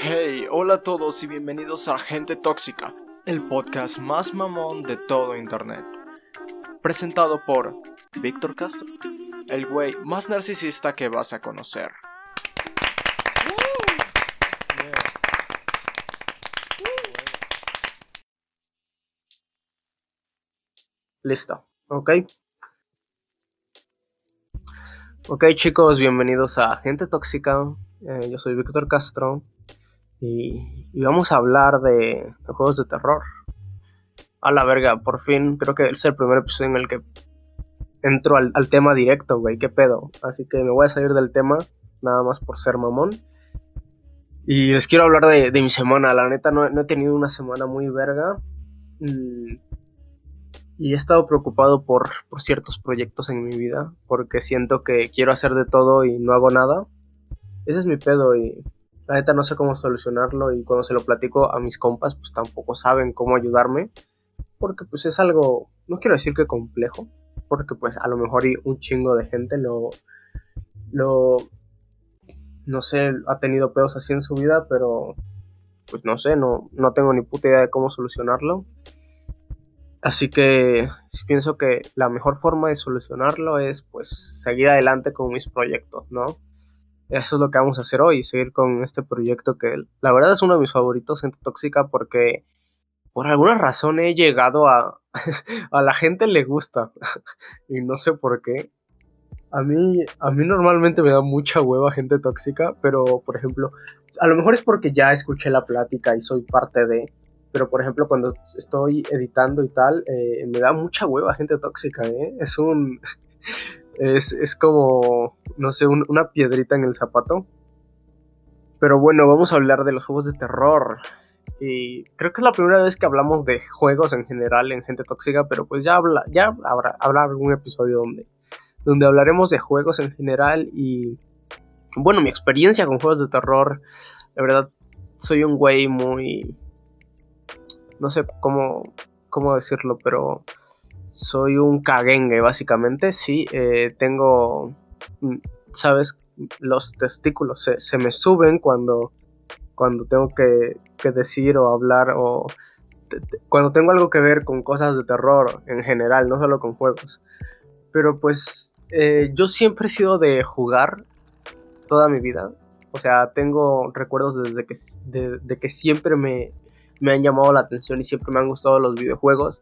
Hey, hola a todos y bienvenidos a Gente Tóxica, el podcast más mamón de todo Internet. Presentado por Víctor Castro, el güey más narcisista que vas a conocer. Listo, ok. Ok chicos, bienvenidos a Gente Tóxica. Eh, yo soy Víctor Castro y, vamos a hablar de, juegos de terror. A la verga, por fin creo que es el primer episodio en el que entro al, tema directo, güey, qué pedo. Así que me voy a salir del tema, nada más por ser mamón. Y les quiero hablar de, mi semana, la neta no, he tenido una semana muy verga. Mm, y he estado preocupado por, ciertos proyectos en mi vida, porque siento que quiero hacer de todo y no hago nada. Ese es mi pedo y la neta no sé cómo solucionarlo y cuando se lo platico a mis compas pues tampoco saben cómo ayudarme, porque pues es algo, no quiero decir que complejo, porque pues a lo mejor un chingo de gente lo, lo, no sé, ha tenido pedos así en su vida, pero pues no sé, no, no tengo ni puta idea de cómo solucionarlo. Así que pienso que la mejor forma de solucionarlo es pues seguir adelante con mis proyectos, ¿no? Eso es lo que vamos a hacer hoy, seguir con este proyecto que la verdad es uno de mis favoritos, Gente Tóxica, porque por alguna razón he llegado a... a la gente le gusta y no sé por qué. A mí, a mí normalmente me da mucha hueva gente tóxica, pero por ejemplo, a lo mejor es porque ya escuché la plática y soy parte de pero por ejemplo cuando estoy editando y tal, eh, me da mucha hueva gente tóxica, ¿eh? Es un... Es, como, no sé, una piedrita en el zapato. Pero bueno, vamos a hablar de los juegos de terror. Y creo que es la primera vez que hablamos de juegos en general en gente tóxica, pero pues ya, habla, ya habrá, habrá algún episodio donde, donde hablaremos de juegos en general y... Bueno, mi experiencia con juegos de terror, la verdad, soy un güey muy no sé cómo, cómo decirlo, pero soy un caguengue, básicamente. Sí, eh, tengo, mm, ¿sabes? Los testículos se, me suben cuando, cuando tengo que, decir o hablar o cuando tengo algo que ver con cosas de terror en general, no solo con juegos. Pero pues eh, yo siempre he sido de jugar toda mi vida. O sea, tengo recuerdos desde que, de que siempre me, me han llamado la atención y siempre me han gustado los videojuegos,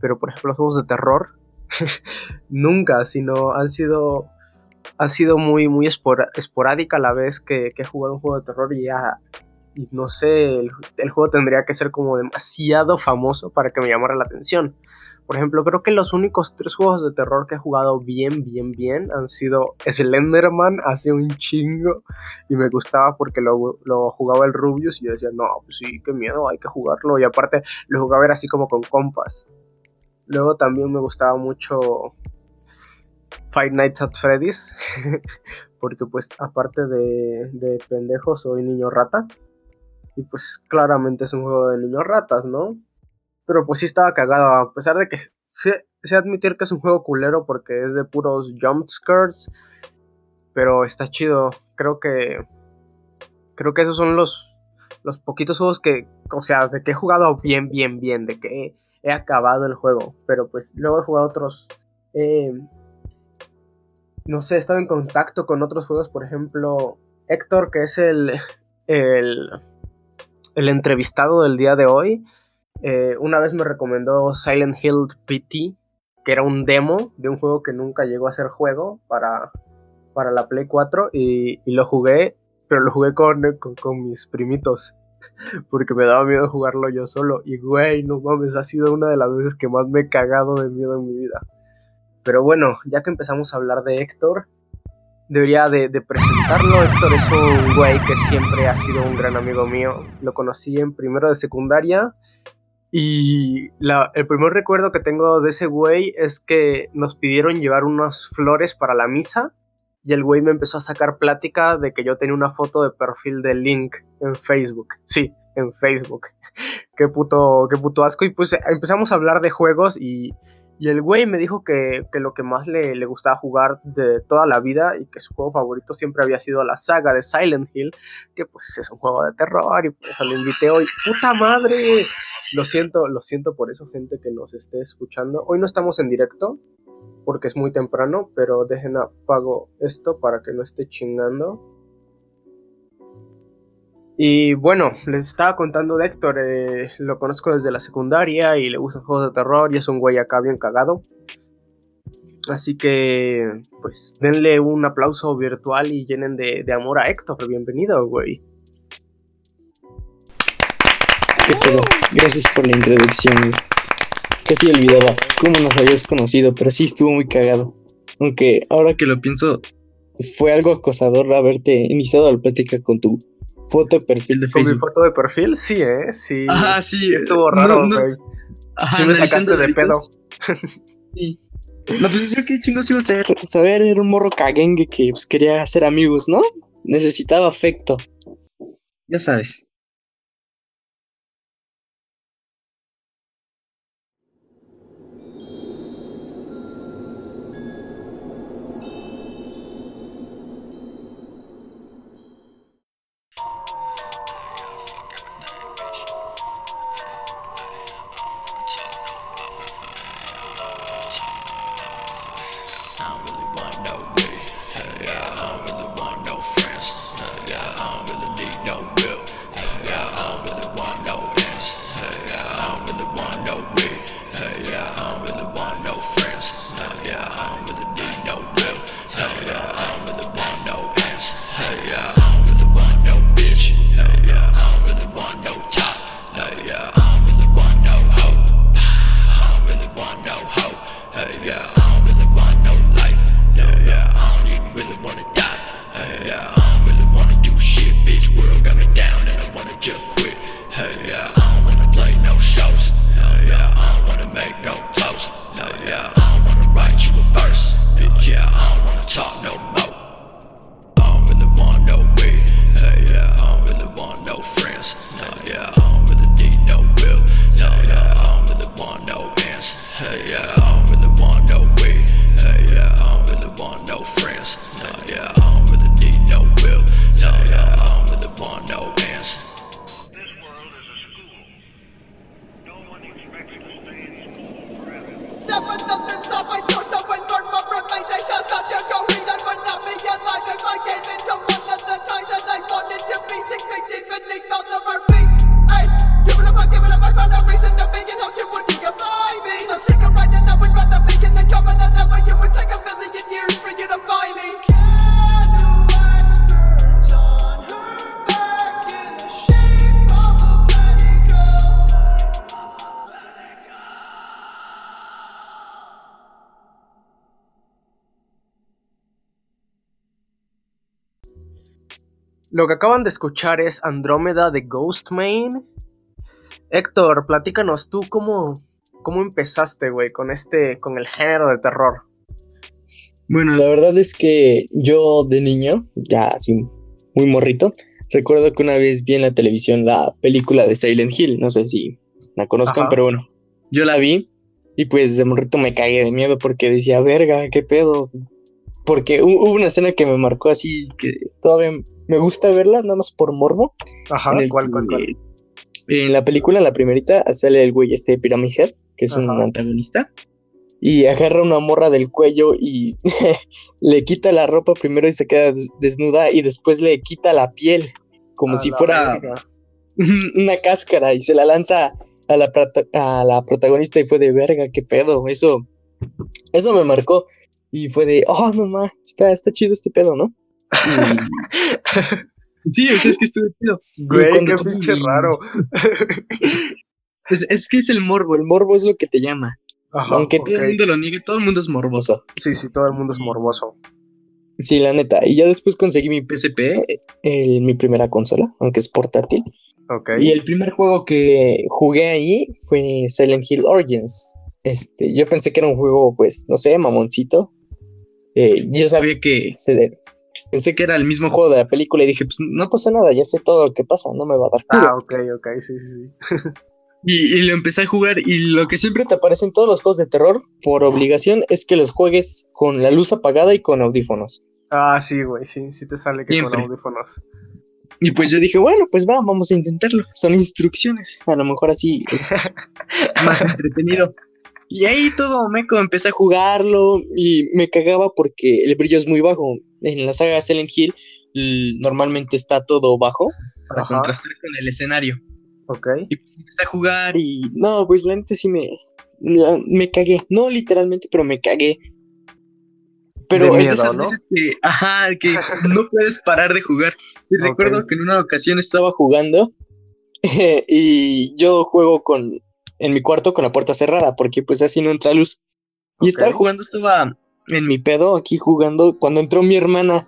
pero por ejemplo los juegos de terror, nunca, sino han sido, ha sido muy, muy esporádica la vez que, he jugado un juego de terror y ya, y no sé, el juego tendría que ser como demasiado famoso para que me llamara la atención. Por ejemplo, creo que los únicos tres juegos de terror que he jugado bien, bien, bien han sido Slenderman hace un chingo y me gustaba porque lo, jugaba el Rubius y yo decía, no, pues sí, qué miedo, hay que jugarlo. Y aparte lo jugaba era así como con compas. Luego también me gustaba mucho Five Nights at Freddy's porque pues aparte de, de pendejo soy niño rata. Y pues claramente es un juego de niños ratas, ¿no? Pero pues sí estaba cagado, a pesar de que sé, admitir que es un juego culero porque es de puros jumpscares. Pero está chido. Creo que. Creo que esos son los. Los poquitos juegos que. O sea, de que he jugado bien, bien, bien. De que he, acabado el juego. Pero pues luego he jugado otros. Eh, no sé, he estado en contacto con otros juegos. Por ejemplo, Héctor, que es el. El. Entrevistado del día de hoy eh, una vez me recomendó Silent Hill PT, que era un demo de un juego que nunca llegó a ser juego para, para la Play 4 y, lo jugué, pero lo jugué con, con, mis primitos porque me daba miedo jugarlo yo solo. Y güey, no mames, ha sido una de las veces que más me he cagado de miedo en mi vida. Pero bueno, ya que empezamos a hablar de Héctor, debería de, presentarlo. Héctor es un güey que siempre ha sido un gran amigo mío. Lo conocí en primero de secundaria y el primer recuerdo que tengo de ese güey es que nos pidieron llevar unas flores para la misa y el güey me empezó a sacar plática de que yo tenía una foto de perfil de Link en Facebook. Sí, en Facebook. qué puto, qué puto asco. Y pues empezamos a hablar de juegos y, Y el güey me dijo que, lo que más le, le, gustaba jugar de toda la vida y que su juego favorito siempre había sido la saga de Silent Hill, que pues es un juego de terror y por eso lo invité hoy. ¡Puta madre! Lo siento, lo siento por eso, gente que nos esté escuchando. Hoy no estamos en directo porque es muy temprano, pero dejen apago esto para que no esté chingando. Y bueno, les estaba contando de Héctor, eh, lo conozco desde la secundaria y le gustan juegos de terror y es un güey acá bien cagado. Así que, pues, denle un aplauso virtual y llenen de, amor a Héctor. Bienvenido, güey. ¿Qué? Gracias por la introducción. Casi olvidaba cómo nos habías conocido, pero sí estuvo muy cagado. Aunque ahora que lo pienso, fue algo acosador haberte iniciado la plática con tu foto de perfil de Facebook. ¿Con mi foto de perfil? Sí, ¿eh? Sí. Ajá, sí. Estuvo raro, güey. sí me sacaste de pedo. sí. No, pues yo qué chingos iba a ser. Saber, era un morro caguengue que pues, quería hacer amigos, ¿no? Necesitaba afecto. Ya sabes. Lo que acaban de escuchar es Andrómeda de Ghostmain. Héctor, platícanos tú cómo, cómo empezaste, güey, con este, con el género de terror. Bueno, la verdad es que yo de niño, ya así muy morrito, recuerdo que una vez vi en la televisión la película de Silent Hill, no sé si la conozcan, pero bueno, yo la vi y pues de morrito me cagué de miedo porque decía, verga, qué pedo. Porque hubo una escena que me marcó así, que todavía me gusta verla nada más por morbo. Ajá, en ¿cuál, cuál, En la película, en la primerita, sale el güey este Pyramid Head, que es un antagonista, y agarra una morra del cuello y le quita la ropa primero y se queda desnuda y después le quita la piel, como si fuera una cáscara y se la lanza a la, a la protagonista y fue de verga, qué pedo, eso, eso me marcó. Y fue de, oh, no más, está, está chido este pedo, ¿no? Sí, o sea, es que estuve chido. Güey, qué pinche raro. es, que es el morbo, el morbo es lo que te llama. Aunque todo el mundo lo niegue, todo el mundo es morboso. Sí, sí, todo el mundo es morboso. Sí, la neta. Y ya después conseguí mi PSP, mi primera consola, aunque es portátil. Okay. Y el primer juego que jugué ahí fue Silent Hill Origins. Este, yo pensé que era un juego, pues, no sé, mamoncito. Eh, yo sabía que se, pensé que era el mismo juego de la película y dije, pues no pasa nada, ya sé todo lo que pasa, no me va a dar culo. Ah, ok, ok, sí, sí, sí. Y, y lo empecé a jugar y lo que siempre te aparece en todos los juegos de terror, por obligación, es que los juegues con la luz apagada y con audífonos. Ah, sí, güey, sí, sí te sale que con Siempre. audífonos. Y pues yo dije, bueno, pues va, vamos a intentarlo. Son instrucciones. A lo mejor así es más entretenido. Y ahí todo meco, empecé a jugarlo y me cagaba porque el brillo es muy bajo. En la saga Silent Hill normalmente está todo bajo para Ajá. contrastar con el escenario. Ok. Y pues empecé a jugar y no, pues la neta sí me, me cagué. No literalmente, pero me cagué. Pero De es miedo, de esas ¿no? veces que, ajá, que no puedes parar de jugar. Y recuerdo que en una ocasión estaba jugando y yo juego con en mi cuarto con la puerta cerrada porque pues así no entra luz. Y estaba jugando, estaba en mi pedo aquí jugando cuando entró mi hermana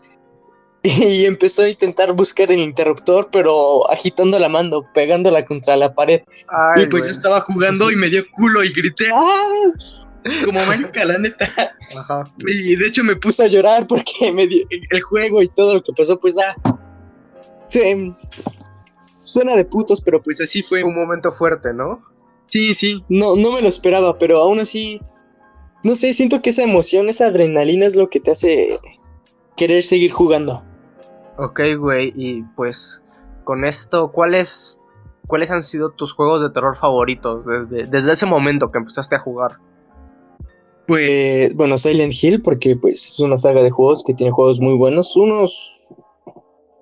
y empezó a intentar buscar el interruptor, pero agitando la mano, pegándola contra la pared. Ay, y pues yo estaba jugando y me dio culo y grité ¡Ah! Como marica, la neta. Ajá. Y de hecho me puse a llorar porque me dio el juego y todo lo que pasó, pues ah. se- suena de putos, pero pues así fue. Un momento fuerte, ¿no? Sí, sí, no, no me lo esperaba, pero aún así, no sé, siento que esa emoción, esa adrenalina es lo que te hace querer seguir jugando. Ok, güey, y pues con esto, ¿cuáles, ¿cuáles han sido tus juegos de terror favoritos desde, desde ese momento que empezaste a jugar? Pues, bueno, Silent Hill, porque pues es una saga de juegos que tiene juegos muy buenos. Unos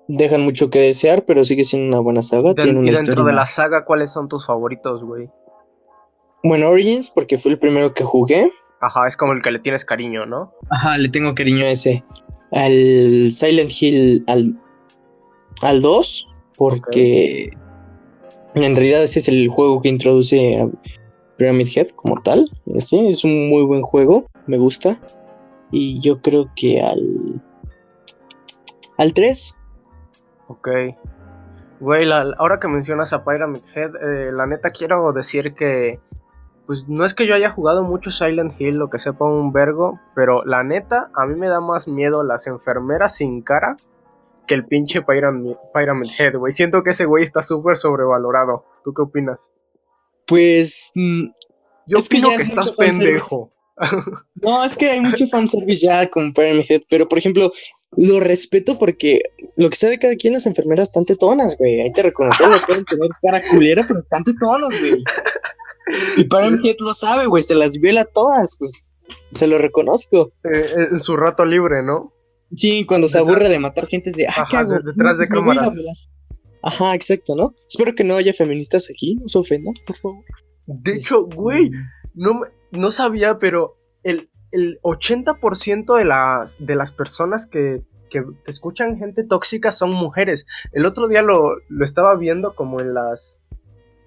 dejan mucho que desear, pero sigue siendo una buena saga. De- tiene una y dentro historia- de la saga, ¿cuáles son tus favoritos, güey? Bueno, Origins, porque fue el primero que jugué. Ajá, es como el que le tienes cariño, ¿no? Ajá, le tengo cariño a ese. Al Silent Hill, al, al 2, porque en realidad ese es el juego que introduce a Pyramid Head como tal. y así, es un muy buen juego, me gusta. Y yo creo que al. Al 3. Ok. Güey, la- ahora que mencionas a Pyramid Head, eh, la neta quiero decir que. Pues no es que yo haya jugado mucho Silent Hill, lo que sepa un vergo, pero la neta, a mí me da más miedo las enfermeras sin cara que el pinche Pyramid, Pyramid Head, güey. Siento que ese güey está súper sobrevalorado. ¿Tú qué opinas? Pues. mm, Yo Es que opino que, es estás pendejo. No, es que hay mucho fanservice ya con Pyramid Head, pero por ejemplo, lo respeto porque lo que sea de cada quien, las enfermeras están tetonas, güey. Hay que reconocerlo, pueden tener cara culera, pero están tetonas, güey. Y Head lo sabe, güey, se las viola todas, pues. Se lo reconozco. Eh, en su rato libre, ¿no? Sí, cuando se aburre de matar gente es de, ah, ¿qué Ajá, hago? de- detrás de cámaras. Ajá, exacto, ¿no? Espero que no haya feministas aquí, no se ofendan, por favor. De hecho, güey, no, me- no sabía, pero el, el 80% de las, de las personas que, que escuchan gente tóxica son mujeres. El otro día lo, lo estaba viendo como en las...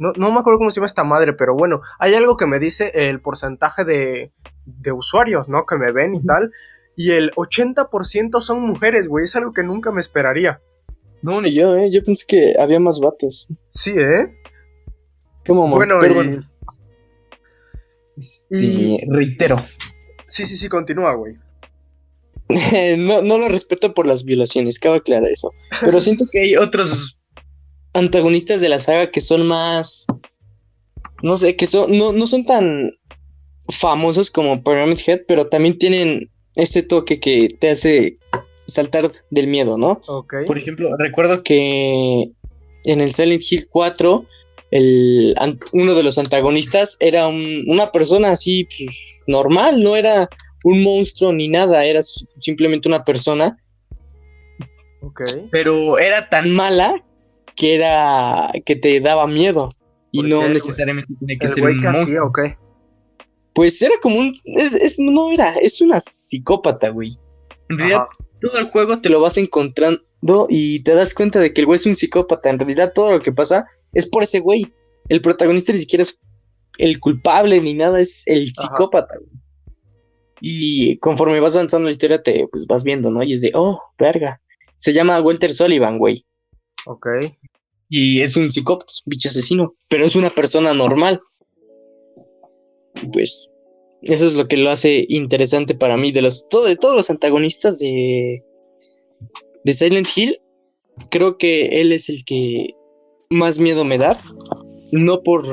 No, no me acuerdo cómo se llama esta madre, pero bueno, hay algo que me dice el porcentaje de, de usuarios, ¿no? Que me ven y tal. Y el 80% son mujeres, güey. Es algo que nunca me esperaría. No, ni yo, ¿eh? Yo pensé que había más vatos. Sí, ¿eh? Qué mamón. Bueno, Pero y- bueno. y- Y reitero, Sí, sí, sí, continúa, güey. no, no lo respeto por las violaciones, cabe aclarar eso. Pero siento que hay otros antagonistas de la saga que son más. No sé, que son. No, no son tan famosos como Pyramid Head, pero también tienen ese toque que te hace saltar del miedo, ¿no? Ok. Por ejemplo, recuerdo que en el Silent Hill 4, el, uno de los antagonistas era un- una persona así pues, normal, no era un monstruo ni nada, era simplemente una persona, Ok. pero era tan mala que era que te daba miedo y ¿Por no qué, necesariamente tiene que El ser güey un hacía, ok. Pues era como un es, es- no era, es una psicópata, güey. En realidad todo el juego te lo vas encontrando y te das cuenta de que el güey es un psicópata. En realidad, todo lo que pasa es por ese güey. El protagonista ni siquiera es el culpable ni nada, es el Ajá. psicópata. güey. Y conforme vas avanzando en la historia, te pues, vas viendo, ¿no? Y es de, oh, verga. Se llama Walter Sullivan, güey. Ok. Y es un psicópata, es un bicho asesino, pero es una persona normal. Y pues, eso es lo que lo hace interesante para mí. De los todo, de todos los antagonistas de, de Silent Hill, creo que él es el que más miedo me da. No por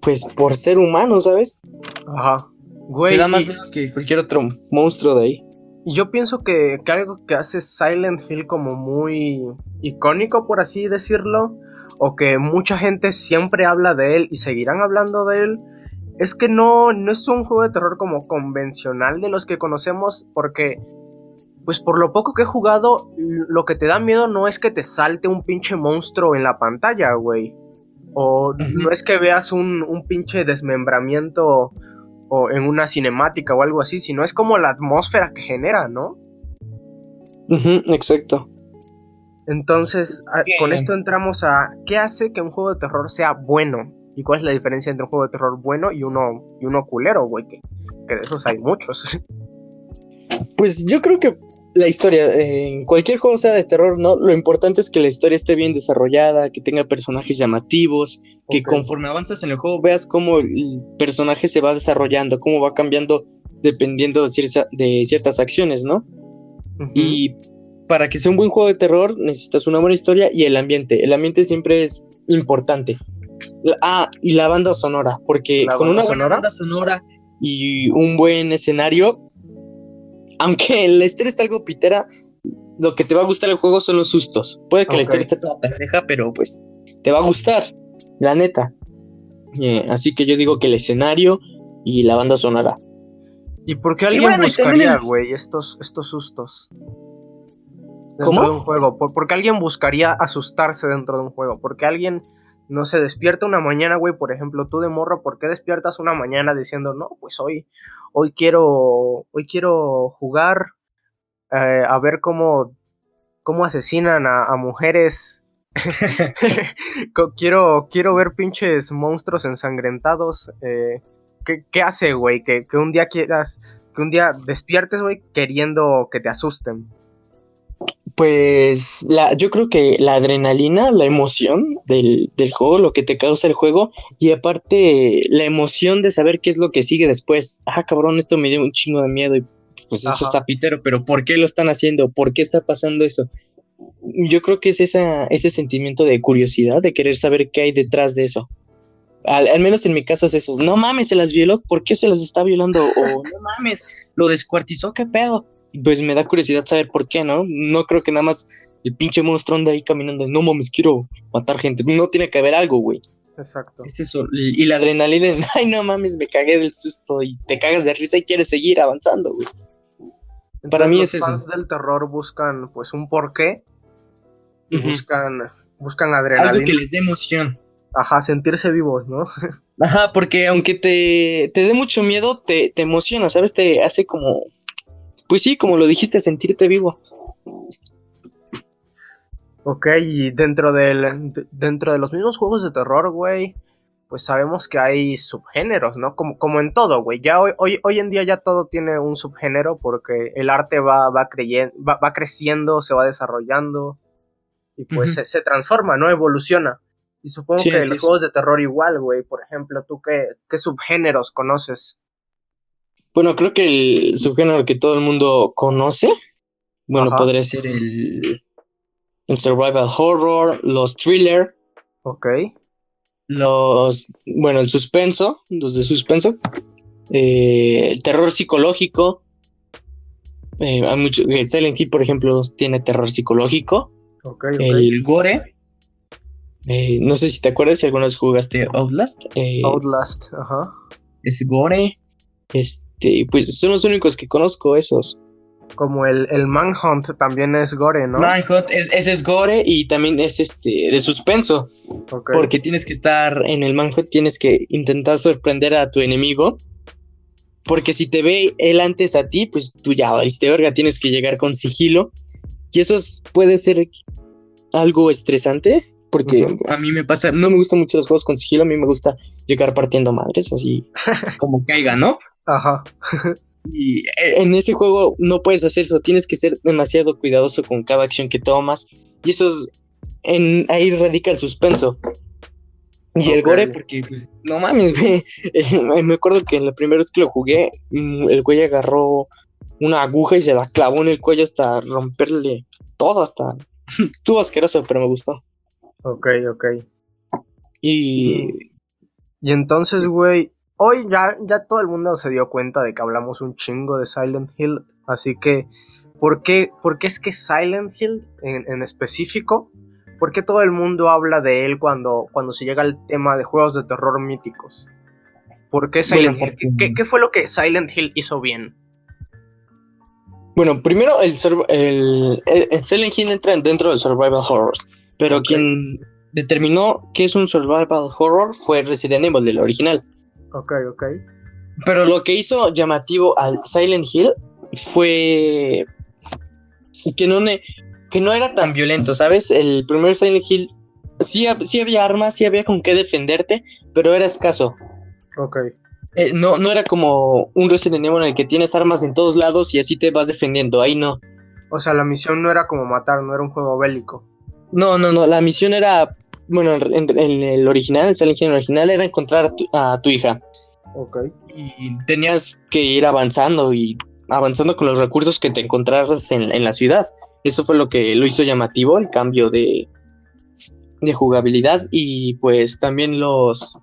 pues por ser humano, ¿sabes? Ajá. Güey. Te da más miedo que cualquier otro monstruo de ahí. Y yo pienso que, que algo que hace Silent Hill como muy icónico, por así decirlo, o que mucha gente siempre habla de él y seguirán hablando de él, es que no, no es un juego de terror como convencional de los que conocemos, porque, pues por lo poco que he jugado, lo que te da miedo no es que te salte un pinche monstruo en la pantalla, güey. O no es que veas un, un pinche desmembramiento o en una cinemática o algo así, sino es como la atmósfera que genera, ¿no? Ujú, exacto. Entonces, Bien. con esto entramos a qué hace que un juego de terror sea bueno y cuál es la diferencia entre un juego de terror bueno y uno y uno culero, güey, que, que de esos hay muchos. Pues yo creo que la historia, en cualquier juego sea de terror, ¿no? Lo importante es que la historia esté bien desarrollada, que tenga personajes llamativos, que conforme avanzas en el juego veas cómo el personaje se va desarrollando, cómo va cambiando dependiendo de, cierta- de ciertas acciones, ¿no? Y para que sea un buen juego de terror necesitas una buena historia y el ambiente. El ambiente siempre es importante. Ah, y la banda sonora, porque ¿La con una buena sonora? banda sonora y un buen escenario, aunque la historia está algo pitera, lo que te va a gustar el juego son los sustos. Puede que la Ok. historia esté toda pendeja, pero pues te va a gustar, la neta. Eh, así que yo digo que el escenario y la banda sonora. ¿Y por qué alguien bueno, buscaría, el- güey, estos, estos sustos? Dentro ¿Cómo? de un juego. ¿Por, por qué alguien buscaría asustarse dentro de un juego? Porque alguien no se despierta una mañana, güey, por ejemplo, tú de morro, ¿por qué despiertas una mañana diciendo, no, pues hoy, hoy quiero, hoy quiero jugar eh, a ver cómo, cómo asesinan a, a mujeres? Quiero, quiero ver pinches monstruos ensangrentados. eh, ¿qué, qué hace, güey? Que, que un día quieras, que un día despiertes, güey, queriendo que te asusten. Pues la, yo creo que la adrenalina, la emoción del, del juego, lo que te causa el juego, y aparte la emoción de saber qué es lo que sigue después. Ah, cabrón, esto me dio un chingo de miedo y pues eso está pitero, pero ¿por qué lo están haciendo? ¿Por qué está pasando eso? Yo creo que es esa, ese sentimiento de curiosidad, de querer saber qué hay detrás de eso. Al, al menos en mi caso es eso. No mames, se las violó, ¿por qué se las está violando? O no mames, lo descuartizó, ¿qué pedo? Pues me da curiosidad saber por qué, ¿no? No creo que nada más el pinche monstruo ande ahí caminando. No mames, quiero matar gente. No tiene que haber algo, güey. Exacto. Es eso. Y la adrenalina es, ay, no mames, me cagué del susto y te cagas de risa y quieres seguir avanzando, güey. Para mí los es eso. fans del terror buscan, pues, un porqué. Y Ujú. buscan, buscan Algo adrenalina. que les dé emoción. Ajá, sentirse vivos, ¿no? Ajá, porque aunque te, te dé mucho miedo, te, te emociona, ¿sabes? Te hace como, pues sí, como lo dijiste, sentirte vivo. Ok, y dentro del de- dentro de los mismos juegos de terror, güey, pues sabemos que hay subgéneros, ¿no? Como, como en todo, güey. Ya hoy, hoy, hoy en día ya todo tiene un subgénero porque el arte va, va, creyen- va, va creciendo, se va desarrollando y pues se, se transforma, ¿no? Evoluciona. Y supongo Sí, que los juegos de terror igual, güey. Por ejemplo, ¿tú qué, qué subgéneros conoces? Bueno, creo que el subgénero que todo el mundo conoce, bueno, Ajá. podría ser el, el survival horror, los thriller, Ok. los, bueno, el suspenso, los de suspenso, eh, el terror psicológico. eh, hay mucho, eh, Silent Hill, por ejemplo, tiene terror psicológico. Ok, ok. El gore. eh, no sé si te acuerdas si alguna vez jugaste Outlast. Outlast, ajá. es gore. Este, pues son los únicos que conozco esos. Como el, el Manhunt también es gore, ¿no? Manhunt, es, ese es gore y también es este de suspenso. Ok. Porque tienes que estar en el Manhunt, tienes que intentar sorprender a tu enemigo. Porque si te ve él antes a ti, pues tú ya valiste verga, tienes que llegar con sigilo. Y eso es- puede ser algo estresante. Porque Ujú. a mí me pasa, no me gustan mucho los juegos con sigilo, a mí me gusta llegar partiendo madres, así como caiga, ¿no? Ajá. Y eh, en ese juego no puedes hacer eso, tienes que ser demasiado cuidadoso con cada acción que tomas. Y eso es, en, ahí radica el suspenso. Y el gore, porque pues no mames, güey. Me acuerdo que la primera vez que lo jugué, mm, el güey agarró una aguja y se la clavó en el cuello hasta romperle todo, hasta... Estuvo asqueroso, pero me gustó. Ok, ok. Y... Y entonces, güey, hoy ya, ya todo el mundo se dio cuenta de que hablamos un chingo de Silent Hill. Así que, ¿por qué, por qué es que Silent Hill en, en específico? ¿Por qué todo el mundo habla de él cuando, cuando se llega al tema de juegos de terror míticos? ¿Por qué Silent Bueno, Hill? ¿Qué, qué fue lo que Silent Hill hizo bien? Bueno, primero el, el, el- el Silent Hill entra dentro de Survival Horrors, pero quien determinó que es un Survival Horror fue Resident Evil, del original. Ok, ok. Pero lo que hizo llamativo al Silent Hill fue que no, ne- que no era tan violento, ¿sabes? El primer Silent Hill sí había armas, sí había con qué defenderte, pero era escaso. Ok. Eh, no, no era como un Resident Evil en el que tienes armas en todos lados y así te vas defendiendo. Ahí no. O sea, la misión no era como matar, no era un juego bélico. No, no, no. La misión era. Bueno, en, en el original, el Silent Hill original, era encontrar a tu, a tu hija. Ok. Y tenías que ir avanzando y avanzando con los recursos que te encontraras en, en la ciudad. Eso fue lo que lo hizo llamativo, el cambio de, de jugabilidad y pues también los,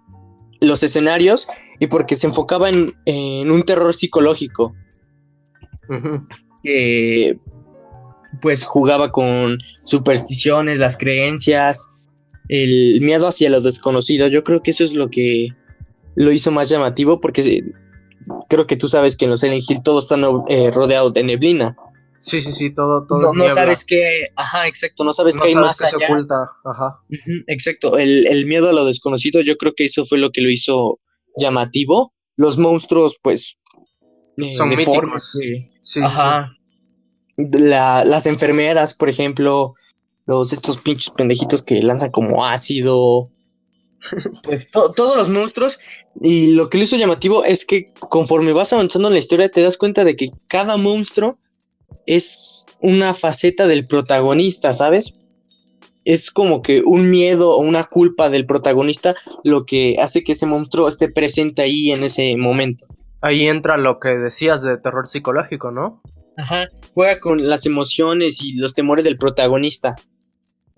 los escenarios y porque se enfocaba en, en un terror psicológico que pues jugaba con supersticiones, las creencias, el miedo hacia lo desconocido. Yo creo que eso es lo que lo hizo más llamativo porque creo que tú sabes que en los Silent Hill todo está eh, rodeado de neblina. Sí, sí, sí, todo, todo. No, sabes qué, ajá, exacto, no sabes No qué hay más qué se allá. oculta. Ajá. Exacto, el, el miedo a lo desconocido, yo creo que eso fue lo que lo hizo llamativo. Los monstruos, pues, eh, Son deformes, Sí, sí, Ajá. La- las enfermeras, por ejemplo, los estos pinches pendejitos que lanzan como ácido. Pues to- todos los monstruos. Y lo que lo hizo llamativo es que conforme vas avanzando en la historia, te das cuenta de que cada monstruo es una faceta del protagonista, ¿sabes? Es como que un miedo o una culpa del protagonista lo que hace que ese monstruo esté presente ahí en ese momento. Ahí entra lo que decías de terror psicológico, ¿no? Ajá, juega con las emociones y los temores del protagonista.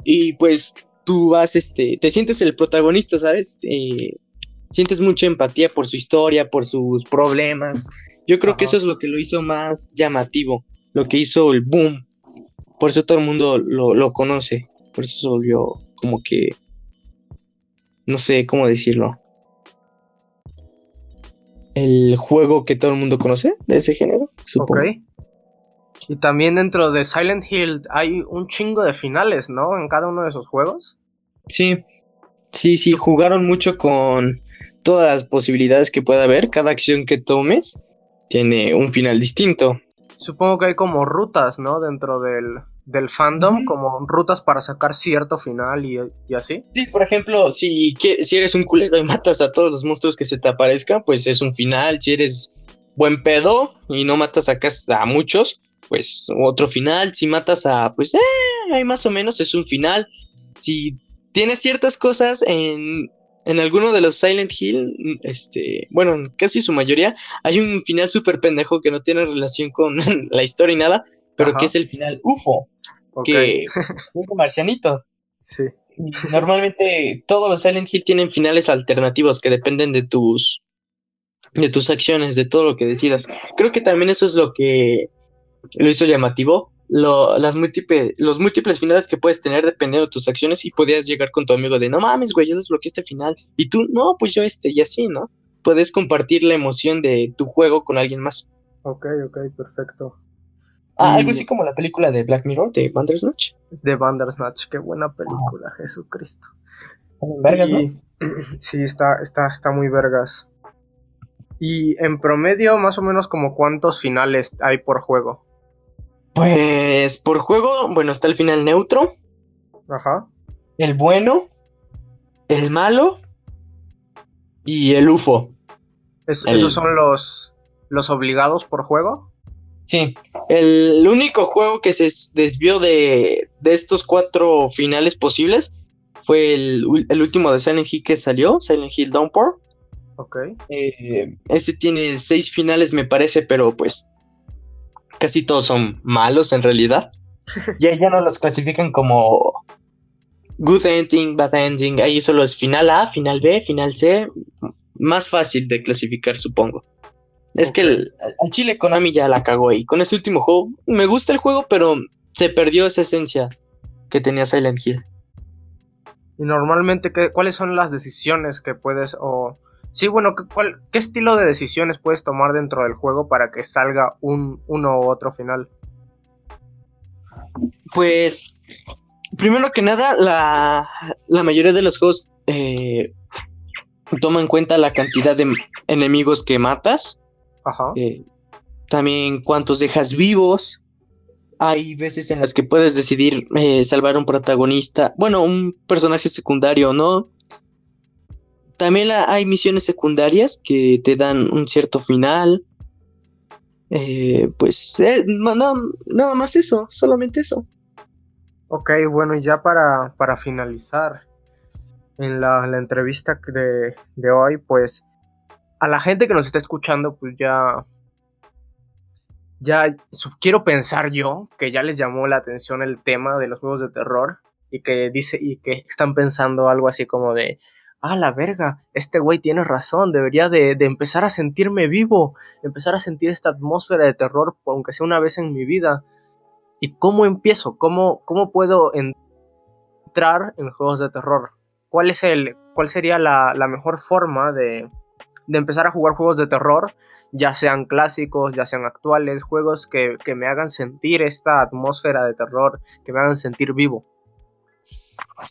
Y pues tú vas, este, te sientes el protagonista, ¿sabes? Eh, sientes mucha empatía por su historia, por sus problemas. Yo creo que eso es lo que lo hizo más llamativo, lo que hizo el boom. Por eso todo el mundo lo, lo conoce, por eso se volvió como que, no sé cómo decirlo. El juego que todo el mundo conoce de ese género, supongo. Y también dentro de Silent Hill hay un chingo de finales, ¿no? En cada uno de esos juegos. Sí, sí, sí, jugaron mucho con todas las posibilidades que pueda haber. Cada acción que tomes tiene un final distinto. Supongo que hay como rutas, ¿no? Dentro del, del fandom, como rutas para sacar cierto final y, y así. Sí, por ejemplo, si, que- si eres un culero y matas a todos los monstruos que se te aparezcan, pues es un final. Si eres buen pedo y no matas a, a muchos, pues otro final. Si matas a, pues, eh, ahí más o menos es un final. Si tienes ciertas cosas en, en alguno de los Silent Hill, este, bueno, en casi su mayoría, hay un final súper pendejo que no tiene relación con la historia y nada, pero Ajá. que es el final UFO, Ok. que marcianitos. Sí. Normalmente todos los Silent Hill tienen finales alternativos que dependen de tus de tus acciones, de todo lo que decidas. Creo que también eso es lo que lo hizo llamativo. Lo- las múltiples, los múltiples finales que puedes tener dependiendo de tus acciones y podías llegar con tu amigo de no mames, güey, yo desbloqueé este final. Y tú, no, pues yo este, y así, ¿no? Puedes compartir la emoción de tu juego con alguien más. Ok, ok, perfecto. Ah, algo así como la película de Black Mirror de Bandersnatch. De Bandersnatch, qué buena película, Jesucristo. Vergas, ¿no? Y- Sí, está, está, está muy vergas. Y en promedio, más o menos como cuántos finales hay por juego. Pues por juego, bueno, está el final neutro, Ajá. el bueno, el malo y el UFO. Es- El- ¿Esos son los, los obligados por juego? Sí, el único juego que se desvió de, de estos cuatro finales posibles fue el, el último de Silent Hill que salió, Silent Hill Downpour. Ok. Eh, ese tiene seis finales, me parece, pero pues casi todos son malos en realidad. Ya, ya no los clasifican como good ending, bad ending. Ahí solo es final A, final B, final C, más fácil de clasificar, supongo. Es que el, al Chile Konami ya la cagó ahí. Con ese último juego, me gusta el juego, pero se perdió esa esencia que tenía Silent Hill. Y normalmente, ¿qué, ¿cuáles son las decisiones que puedes o... Sí, bueno, ¿qué, cuál- ¿qué estilo de decisiones puedes tomar dentro del juego para que salga un uno u otro final? Pues, primero que nada, la, la mayoría de los juegos eh, toma en cuenta la cantidad de enemigos que matas. Ajá. eh, también cuántos dejas vivos. Hay veces en las que puedes decidir eh, salvar un protagonista, bueno, un personaje secundario o no. También hay misiones secundarias que te dan un cierto final. Eh, pues eh, nada más eso, solamente eso. Ok, bueno, y ya para, para finalizar en la, la entrevista de, de hoy, pues a la gente que nos está escuchando, pues ya, ya quiero pensar yo que ya les llamó la atención el tema de los juegos de terror y que dice y que están pensando algo así como de, ah, la verga, este güey tiene razón, debería de, de empezar a sentirme vivo, empezar a sentir esta atmósfera de terror, aunque sea una vez en mi vida. ¿Y cómo empiezo? ¿Cómo, cómo puedo en- entrar en juegos de terror? ¿Cuál, es el, cuál sería la, la mejor forma de, de empezar a jugar juegos de terror? Ya sean clásicos, ya sean actuales, juegos que, que me hagan sentir esta atmósfera de terror, que me hagan sentir vivo.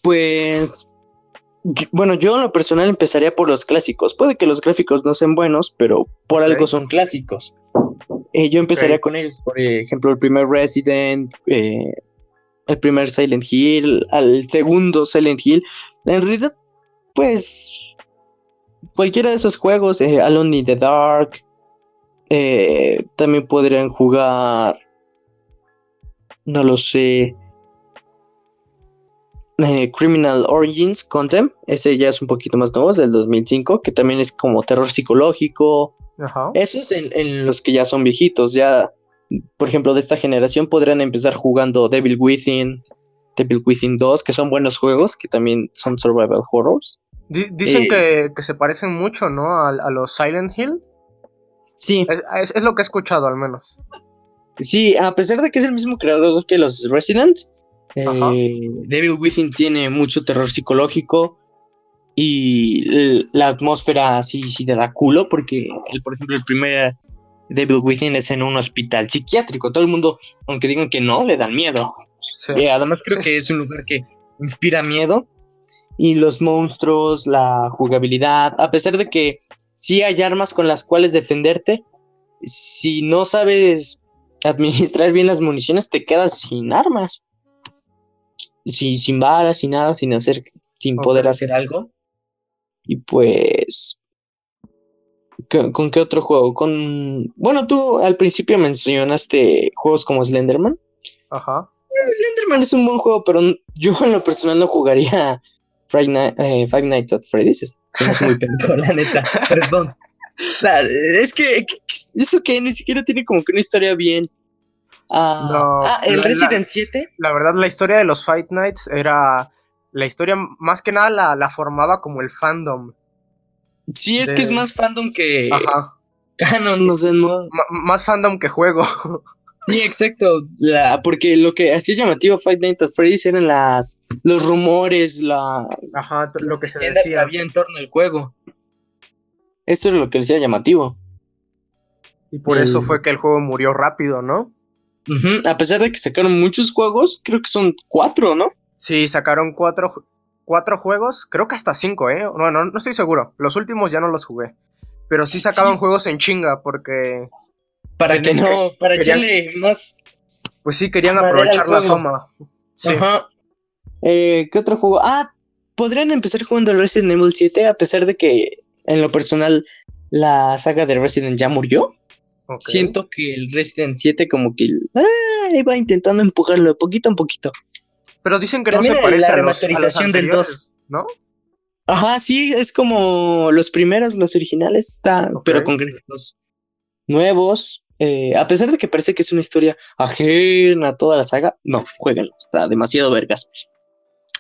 Pues bueno, yo en lo personal empezaría por los clásicos. Puede que los gráficos no sean buenos, pero por algo son clásicos. Eh, yo empezaría con ellos, por ejemplo, el primer Resident, eh, el primer Silent Hill, al segundo Silent Hill. En realidad, pues cualquiera de esos juegos, eh, Alone in the Dark, también podrían jugar, no lo sé, eh, Criminal Origins Contem, ese ya es un poquito más nuevo, es del 2005, que también es como terror psicológico. Ajá. Esos en, en los que ya son viejitos, ya, por ejemplo, de esta generación podrían empezar jugando Devil Within, Devil Within 2, que son buenos juegos, que también son survival horrors. Di- dicen Eh. que, que se parecen mucho, ¿no? A, a los Silent Hill. Sí, Es, es- es lo que he escuchado, al menos. sí, a pesar de que es el mismo creador que los Resident, eh. Devil Within tiene mucho terror psicológico y la atmósfera sí, sí te da culo porque, el, por ejemplo, el primer Devil Within es en un hospital psiquiátrico. Todo el mundo, aunque digan que no, le dan miedo. Sí. Eh, además creo que es un lugar que inspira miedo y los monstruos, la jugabilidad, a pesar de que sí hay armas con las cuales defenderte, si no sabes administrar bien las municiones te quedas sin armas. Sí, sin balas, sin nada, sin hacer, sin poder hacer algo. Y pues ¿Con, con qué otro juego? Con. Bueno, tú al principio mencionaste juegos como Slenderman. Ajá. Slenderman es un buen juego, pero yo en lo personal no jugaría Friday Night- eh, Five Nights at Freddy's. Se me muy pendejo, la neta. Perdón. O sea, es que, que- que- eso que ni siquiera tiene como que una historia bien. Ah, No, ah, el la- la- Resident 7. La verdad, la historia de los Fight Nights era. La historia, más que nada, la, la formaba como el fandom. Sí, es de- que es más fandom que Ajá. canon, no sé, no. Más fandom que juego. Sí, exacto. La, porque lo que hacía llamativo Five Nights at Freddy's eran las, los rumores, la, Ajá, lo que se que decía. había en torno al juego. Eso es lo que hacía llamativo. Y por eso fue que el juego murió rápido, ¿no? A pesar de que sacaron muchos juegos, creo que son cuatro, ¿no? Sí, sacaron cuatro, cuatro juegos, creo que hasta cinco, ¿eh? No, no, no estoy seguro. Los últimos ya no los jugué. Pero sí sacaban Sí. juegos en chinga porque, Para que no, para querían- echarle más. pues sí, querían aprovechar la fama. Sí. Ajá. Eh, ¿Qué otro juego? Ah, podrían empezar jugando Resident Evil 7, a pesar de que en lo personal la saga de Resident ya murió. Siento que el Resident 7 como que ah, iba intentando empujarlo de poquito en poquito. Pero dicen que También no se la parece a los, a los remasterización del anteriores, ¿no? Ajá, sí, es como los primeros, los originales, está, pero con gráficos nuevos. eh, a pesar de que parece que es una historia ajena a toda la saga, no, jueguenlo, está demasiado vergas.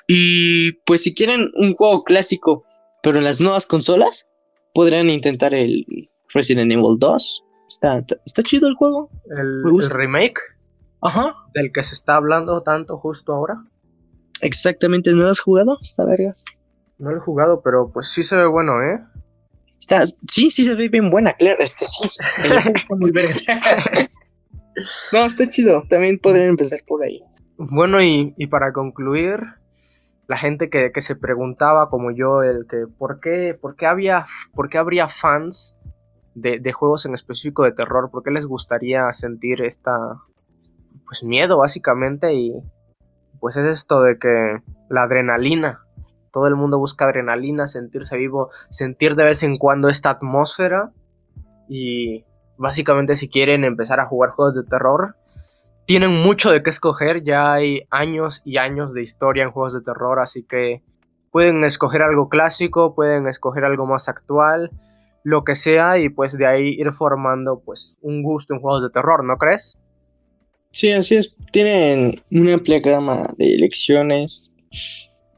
Y pues si quieren un juego clásico, pero en las nuevas consolas, podrían intentar el Resident Evil 2. Está, está chido el juego. El, remake Ajá. del que se está hablando tanto justo ahora. Exactamente, ¿no lo has jugado? Está vergas. No lo he jugado, pero pues sí se ve bueno, ¿eh? Está, sí, sí se ve bien buena, claro, este sí. El está muy vergas. no, está chido. También podrían empezar por ahí. Bueno, y, y para concluir, la gente que, que se preguntaba, como yo, el que ¿por qué, por qué, había, por qué habría fans de, de juegos en específico de terror? ¿Por qué les gustaría sentir esta, pues miedo básicamente? Y pues es esto de que la adrenalina, todo el mundo busca adrenalina, sentirse vivo, sentir de vez en cuando esta atmósfera y básicamente si quieren empezar a jugar juegos de terror, tienen mucho de qué escoger, ya hay años y años de historia en juegos de terror, así que pueden escoger algo clásico, pueden escoger algo más actual, lo que sea, y pues de ahí ir formando pues un gusto en juegos de terror, ¿no crees? Sí, así es. Tienen una amplia gama de elecciones.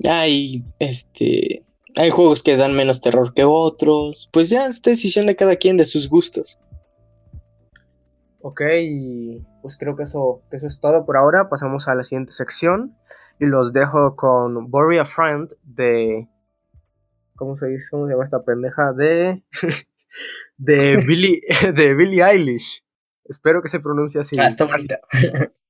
Hay, este, hay juegos que dan menos terror que otros. Pues ya es decisión de cada quien de sus gustos. Ok, pues creo que eso, que eso es todo por ahora. Pasamos a la siguiente sección y los dejo con Bury a Friend de... ¿Cómo se dice? ¿Cómo se llama esta pendeja? De... de Billie, de Billie Eilish. Espero que se pronuncie así. Está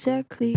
exactly?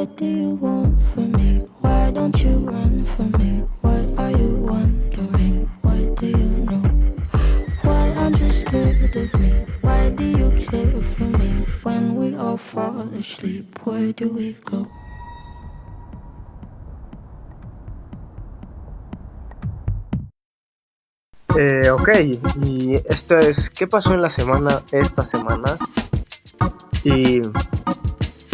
What do you want from me? Why don't you run from me? What are you wondering? What do you know? Why aren't you scared of me? Why do you care for me? When we all fall asleep, where do we go? Eh, ok, y esto es ¿Qué pasó en la semana esta semana? Y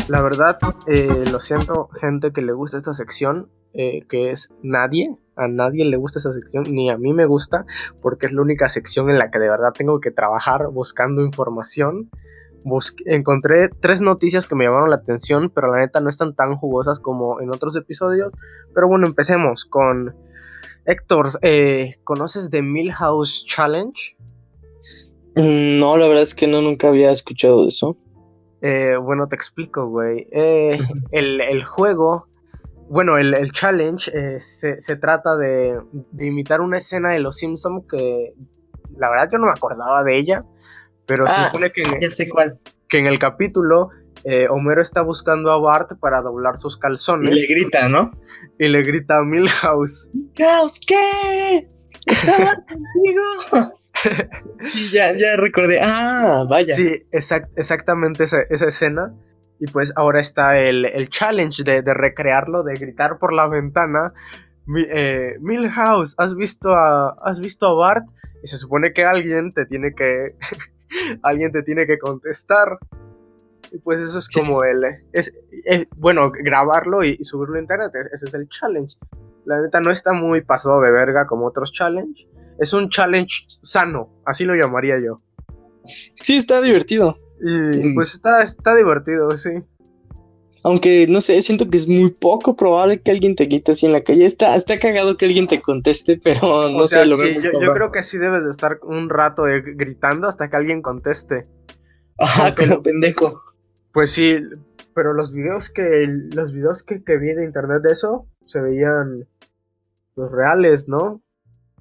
la verdad, eh, lo siento, gente que le gusta esta sección, eh, que es nadie, a nadie le gusta esta sección, ni a mí me gusta, porque es la única sección en la que de verdad tengo que trabajar buscando información. Busqué- encontré tres noticias que me llamaron la atención, pero la neta no están tan jugosas como en otros episodios. Pero bueno, empecemos con Héctor. eh, ¿Conoces The Millhouse Challenge? Mm, No, la verdad es que no, nunca había escuchado eso. Eh, bueno, te explico, güey. Eh, el, el juego, bueno, el, el challenge eh, se, se trata de, de imitar una escena de Los Simpson que la verdad yo no me acordaba de ella, pero se Ah, supone que en, Ya sé cuál. que en el capítulo eh, Homero está buscando a Bart para doblar sus Y calzones le grita, ¿no? y le grita a Milhouse. Caos, ¿qué? Estaba contigo. Sí, ya, ya recordé. Ah, vaya. Sí, exact- exactamente esa, esa escena. Y pues ahora está el, el challenge de, de recrearlo, de gritar por la ventana. Mi- eh, Milhouse, ¿has visto, a, ¿has visto a Bart? Y se supone que alguien te tiene que. alguien te tiene que contestar. Y pues eso es Sí. como el. Es, es- bueno, grabarlo y, y subirlo a internet. e- Ese es el challenge. La neta no está muy pasado de verga como otros challenge. Es un challenge sano, así lo llamaría yo. Sí, está divertido. Y Mm. pues está, está divertido, sí. Aunque, no sé, siento que es muy poco probable que alguien te quite así en la calle. Está, está cagado que alguien te conteste, pero no o sea, sé, lo sí, veo yo, yo creo que sí debes de estar un rato eh, gritando hasta que alguien conteste. Ajá, como pendejo. Pues sí, pero los videos que los videos que, que vi de internet de eso se veían los reales, ¿no?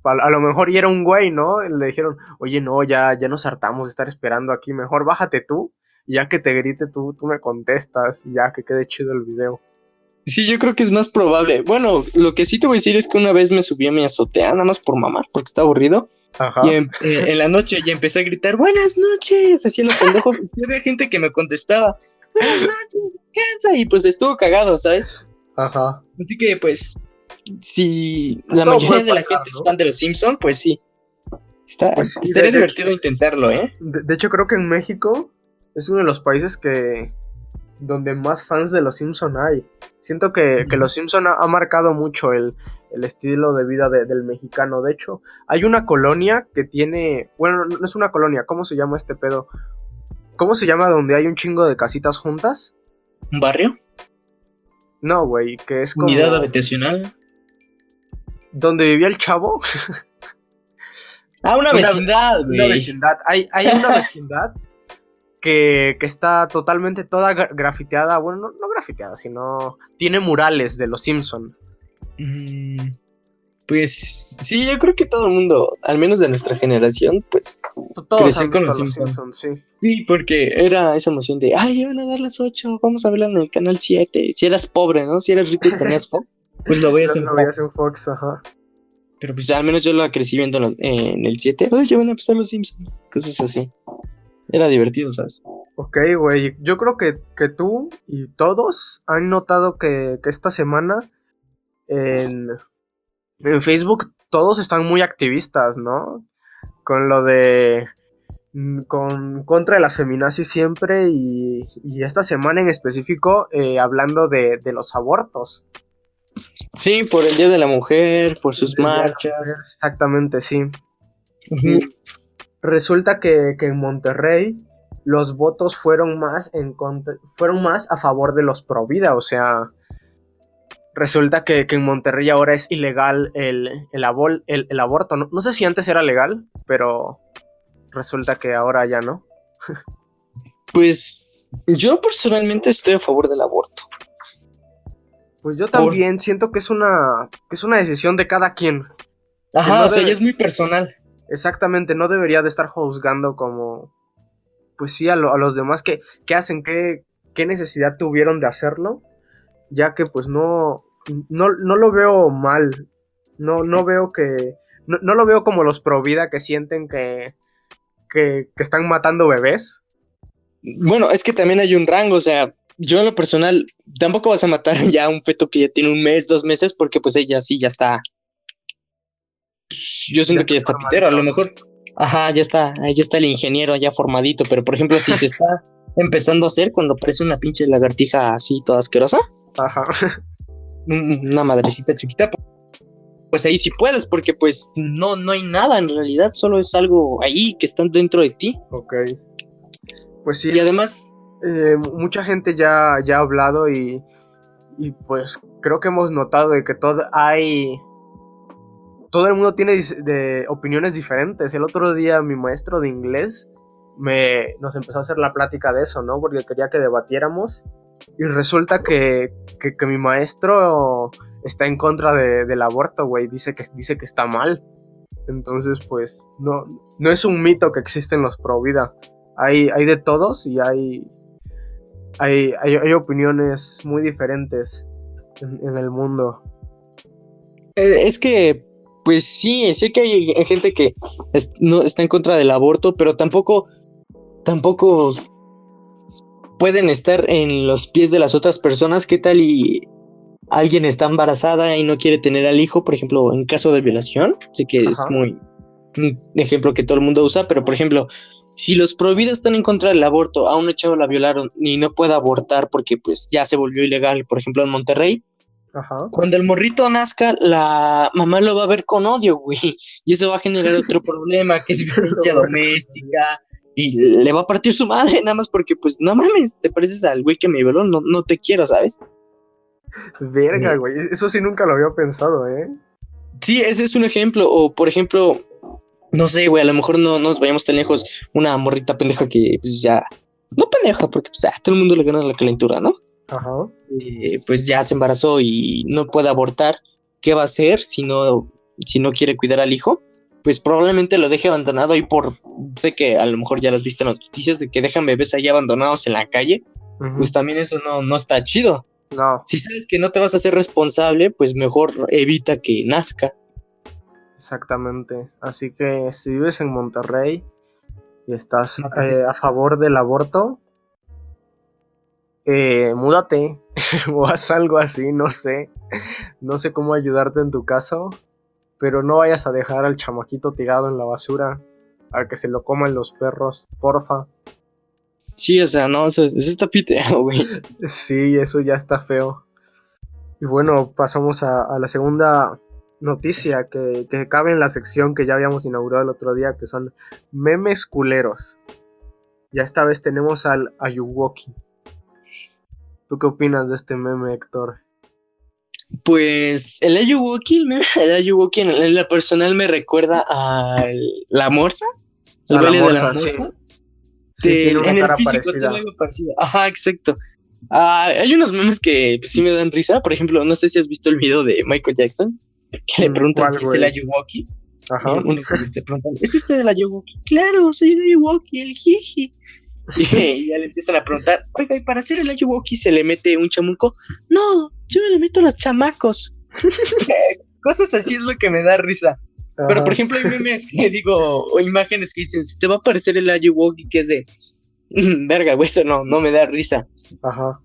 A, lo mejor y era un güey, ¿no? Le dijeron, oye, no, ya, ya nos hartamos de estar esperando aquí, mejor bájate tú, y ya que te grite tú, tú me contestas, y ya que quede chido el video. Sí, yo creo que es más probable. Bueno, lo que sí te voy a decir es que una vez me subí a mi azotea, nada más por mamar, porque estaba aburrido. Ajá. Y en, eh, en la noche ya empecé a gritar, buenas noches, haciendo pendejo. Había gente que me contestaba, buenas noches, descansa. Y pues estuvo cagado, ¿sabes? Ajá. Así que pues, si la Todo mayoría de la gente es fan de los Simpson, pues sí. Está, Pues sí, estaría de- de divertido intentarlo, ¿eh? De, de hecho, creo que en México es uno de los países que donde más fans de los Simpson hay. Siento que, que los Simpson ha, ha marcado mucho el, el estilo de vida de- del mexicano. De hecho, hay una colonia que tiene, bueno, no es una colonia, ¿cómo se llama este pedo? ¿Cómo se llama donde hay un chingo de casitas juntas? ¿Un barrio? No, güey, que es como ¿Unidad habitacional? Donde vivía el chavo. Ah, una, Una- vecindad, Una güey. vecindad. Hay, hay una vecindad que, que está totalmente toda gra- grafiteada. Bueno, no, no grafiteada, sino tiene murales de los Simpson. Mm, Pues sí, yo creo que todo el mundo, al menos de nuestra generación, pues Todos Crecí han con los los Simpson. Simpson, sí. sí, porque era esa emoción de, ay, ya van a dar las 8, vamos a verla en el canal 7. Si eras pobre, ¿no? Si eras rico y tenías Fox, pues lo veías en lo Fox. veías en Fox, ajá. Pero pues al menos yo lo crecí viendo en, los- en el 7. Ay, ya van a empezar los Simpsons. Cosas así. Era divertido, ¿sabes? Ok, güey. Yo creo que, que tú y todos han notado que, que esta semana en, en Facebook todos están muy activistas, ¿no? Con lo de. mm, Con contra las feminazis siempre y, y esta semana en específico eh, hablando de, de los abortos. Sí, por el Día de la Mujer, por sus marchas. mujer, Exactamente, sí. Resulta que, que en Monterrey los votos fueron más en contra- fueron más a favor de los pro vida, o sea, resulta que, que en Monterrey ahora es ilegal el, el, abol- el- el aborto. No, no sé si antes era legal, pero resulta que ahora ya no. Pues yo personalmente estoy a favor del aborto. Pues yo también siento que es una que es una decisión de cada quien. Ajá, no o sea, debe- ya es muy personal. Exactamente, no debería de estar juzgando como, pues sí, a, lo- a los demás que, que hacen, qué, qué necesidad tuvieron de hacerlo, ya que pues no, no, no lo veo mal, no, no veo que, no, no lo veo como los pro vida que sienten que, que, que están matando bebés. Bueno, es que también hay un rango, o sea, yo en lo personal tampoco vas a matar ya a un feto que ya tiene un mes, dos meses, porque pues ella sí ya está. Yo siento Ya que ya está pitero, a lo mejor, ajá, ya está, ahí ya está el ingeniero ya formadito, pero por ejemplo, si se está empezando a hacer cuando parece una pinche lagartija así toda asquerosa, Ajá. un- una madrecita chiquita, pues ahí sí puedes, porque pues no, no hay nada en realidad, solo es algo ahí que está dentro de ti. Ok. Pues sí, Y además, eh, mucha gente ya, ya ha hablado y, y pues creo que hemos notado de que todo hay... Todo el mundo tiene de opiniones diferentes. El otro día mi maestro de inglés me, nos empezó a hacer la plática de eso, ¿no? Porque quería que debatiéramos. Y resulta que, que, mi maestro está en contra de- del aborto, güey. Dice que, dice que está mal. Entonces, pues, no, no es un mito que existen los pro vida. Hay, hay de todos y hay, hay, hay, hay opiniones muy diferentes en, en el mundo. Eh, es que, pues sí, sé que hay gente que es- no está en contra del aborto, pero tampoco, tampoco pueden estar en los pies de las otras personas. ¿Qué tal y alguien está embarazada y no quiere tener al hijo? Por ejemplo, en caso de violación, sé que es muy un ejemplo que todo el mundo usa, pero por ejemplo, si los prohibidos están en contra del aborto, a una chava la violaron y no puede abortar porque pues ya se volvió ilegal, por ejemplo, en Monterrey, Ajá. cuando el morrito nazca, la mamá lo va a ver con odio, güey. Y eso va a generar otro problema, que es violencia doméstica. Y le va a partir su madre, nada más porque, pues, no mames, te pareces al güey que me violó, no, no te quiero, ¿sabes? Verga, güey. Eso sí nunca lo había pensado, ¿eh? Sí, ese es un ejemplo. O, por ejemplo, no sé, güey, a lo mejor no, no nos vayamos tan lejos. Una morrita pendeja que, pues, ya... No pendeja, porque, pues, a todo el mundo le gana la calentura, ¿no? Ajá. eh, pues ya se embarazó y no puede abortar, ¿qué va a hacer si no, si no quiere cuidar al hijo? Pues probablemente lo deje abandonado y por, sé que a lo mejor ya las viste en las noticias de que dejan bebés ahí abandonados en la calle, pues también eso no, no está chido. No, Si sabes que no te vas a hacer responsable, pues mejor evita que nazca. Exactamente. Así que si vives en Monterrey y estás No, eh, a favor del aborto, eh, múdate o haz algo así, no sé. No sé cómo ayudarte en tu caso, pero no vayas a dejar al chamaquito tirado en la basura a que se lo coman los perros, porfa. Sí, o sea, no, eso, eso está piteo, güey. Sí, eso ya está feo. Y bueno, pasamos a, a la segunda noticia que, que cabe en la sección que ya habíamos inaugurado el otro día, que son memes culeros. Ya esta vez tenemos al Ayuwoki. ¿Tú qué opinas de este meme, Héctor? Pues el Ayuwoki, el meme del Ayuwoki en, en la personal me recuerda a la morsa. El baile de la morsa, sí. Sí, de- tiene una en el físico parecida. tiene algo parecido. Ajá, exacto. Ah, hay unos memes que pues, sí me dan risa. Por ejemplo, no sé si has visto el video de Michael Jackson, que le Mm, preguntan ¿cuál, si es el? Ayuwoki. Ajá. Uno que le ¿es usted el Ayuwoki? Claro, soy el Ayuwoki, el jiji. Y, ya le empiezan a preguntar, oiga, ¿y para hacer el Ayuwoki se le mete un chamuco? No, yo me le meto a los chamacos. Cosas así es lo que me da risa. Pero por ejemplo, hay memes que digo, o imágenes que dicen, si te va a aparecer el Ayuwoki, que es de, verga, güey, eso no, no me da risa. Ajá.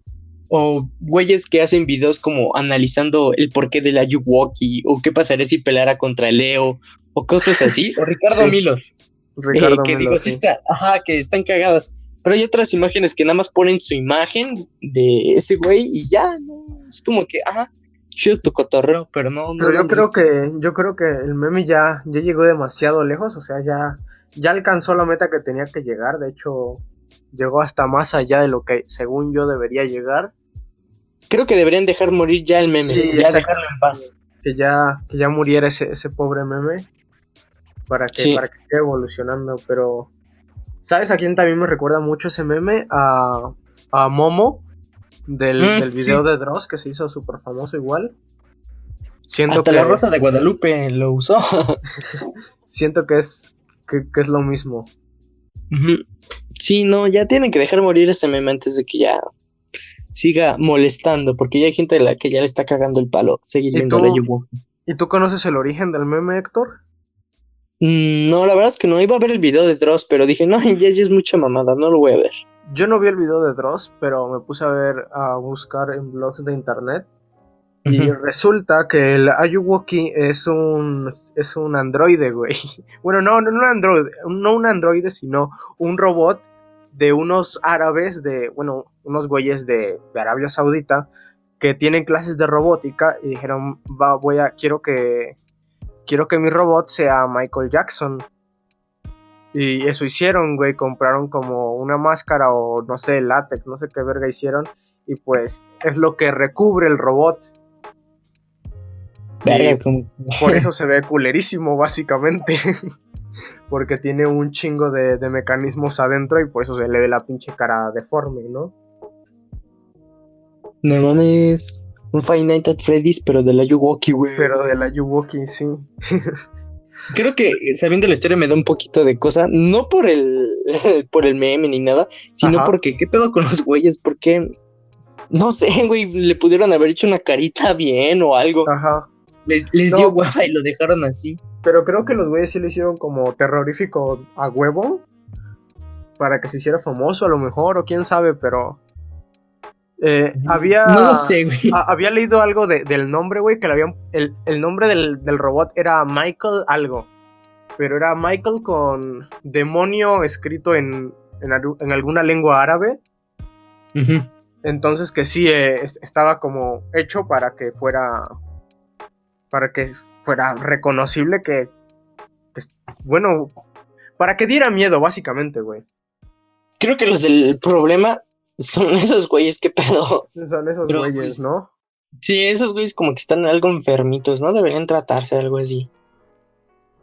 O güeyes que hacen videos como analizando el porqué del Ayuwoki, o qué pasaría si pelara contra Leo, o cosas así. O Ricardo Sí. Milos, Ricardo eh, que digo, sí. está, ajá, que están cagadas. Pero hay otras imágenes que nada más ponen su imagen de ese güey y ya, no, es como que, ajá, chido tu cotorreo, pero no, no. Pero yo no, creo que yo creo que el meme ya, ya llegó demasiado lejos, o sea, ya, ya alcanzó la meta que tenía que llegar, de hecho, llegó hasta más allá de lo que según yo debería llegar, creo que deberían dejar morir ya el meme, Sí, ya dejarlo en paz. que ya, que ya muriera ese, ese pobre meme para que, Sí. para que siga evolucionando, pero ¿sabes a quién también me recuerda mucho ese meme? A, a Momo del, Mm, del video sí. de Dross que se hizo súper famoso igual. Siento Hasta que, la Rosa de Guadalupe lo usó. siento que es que, que es lo mismo. Sí, no, ya tienen que dejar morir ese meme antes de que ya siga molestando, porque ya hay gente la que ya le está cagando el palo seguir ¿Y viendo tú? la. ¿Y tú conoces el origen del meme, Héctor? Mm, No, la verdad es que no iba a ver el video de Dross, pero dije, no, ya, ya es mucha mamada, no lo voy a ver. Yo no vi el video de Dross, pero me puse a ver, a buscar en blogs de internet. Y resulta que el Ayuwoki es un, es un androide, güey. Bueno, no, no un androide, no un androide, sino un robot de unos árabes, de, bueno, unos güeyes de, de Arabia Saudita, que tienen clases de robótica y dijeron, va, voy a, quiero que, quiero que mi robot sea Michael Jackson. Y eso hicieron, güey, compraron como una máscara o no sé, látex, no sé qué verga hicieron. Y pues es lo que recubre el robot. Verga, por eso se ve culerísimo, básicamente. Porque tiene un chingo de, de mecanismos adentro y por eso se le ve la pinche cara deforme, ¿no? No mames. Un Five Nights at Freddy's, pero de la Yuwoki, güey. Pero de la Yuwoki, sí. Creo que eh, sabiendo la historia me da un poquito de cosa, no por el por el meme ni nada, sino Ajá. porque qué pedo con los güeyes, porque no sé, güey, le pudieron haber hecho una carita bien o algo. Ajá. Les, les No. dio hueva y lo dejaron así. Pero creo que los güeyes sí lo hicieron como terrorífico a huevo. Para que se hiciera famoso a lo mejor, o quién sabe, pero... eh, había... No lo sé, güey. a- había leído algo de- del nombre, güey, que le habían... El, el nombre del, del robot era Michael algo. Pero era Michael con demonio escrito en, en, alguna lengua árabe. Entonces que sí, eh, es- estaba como hecho para que fuera... Para que fuera reconocible que... que es- bueno, para que diera miedo, básicamente, güey. Creo que los del problema son esos güeyes, qué pedo. Son esos Pero, güeyes, pues, ¿no? Sí, esos güeyes como que están algo enfermitos, ¿no? Deberían tratarse algo así.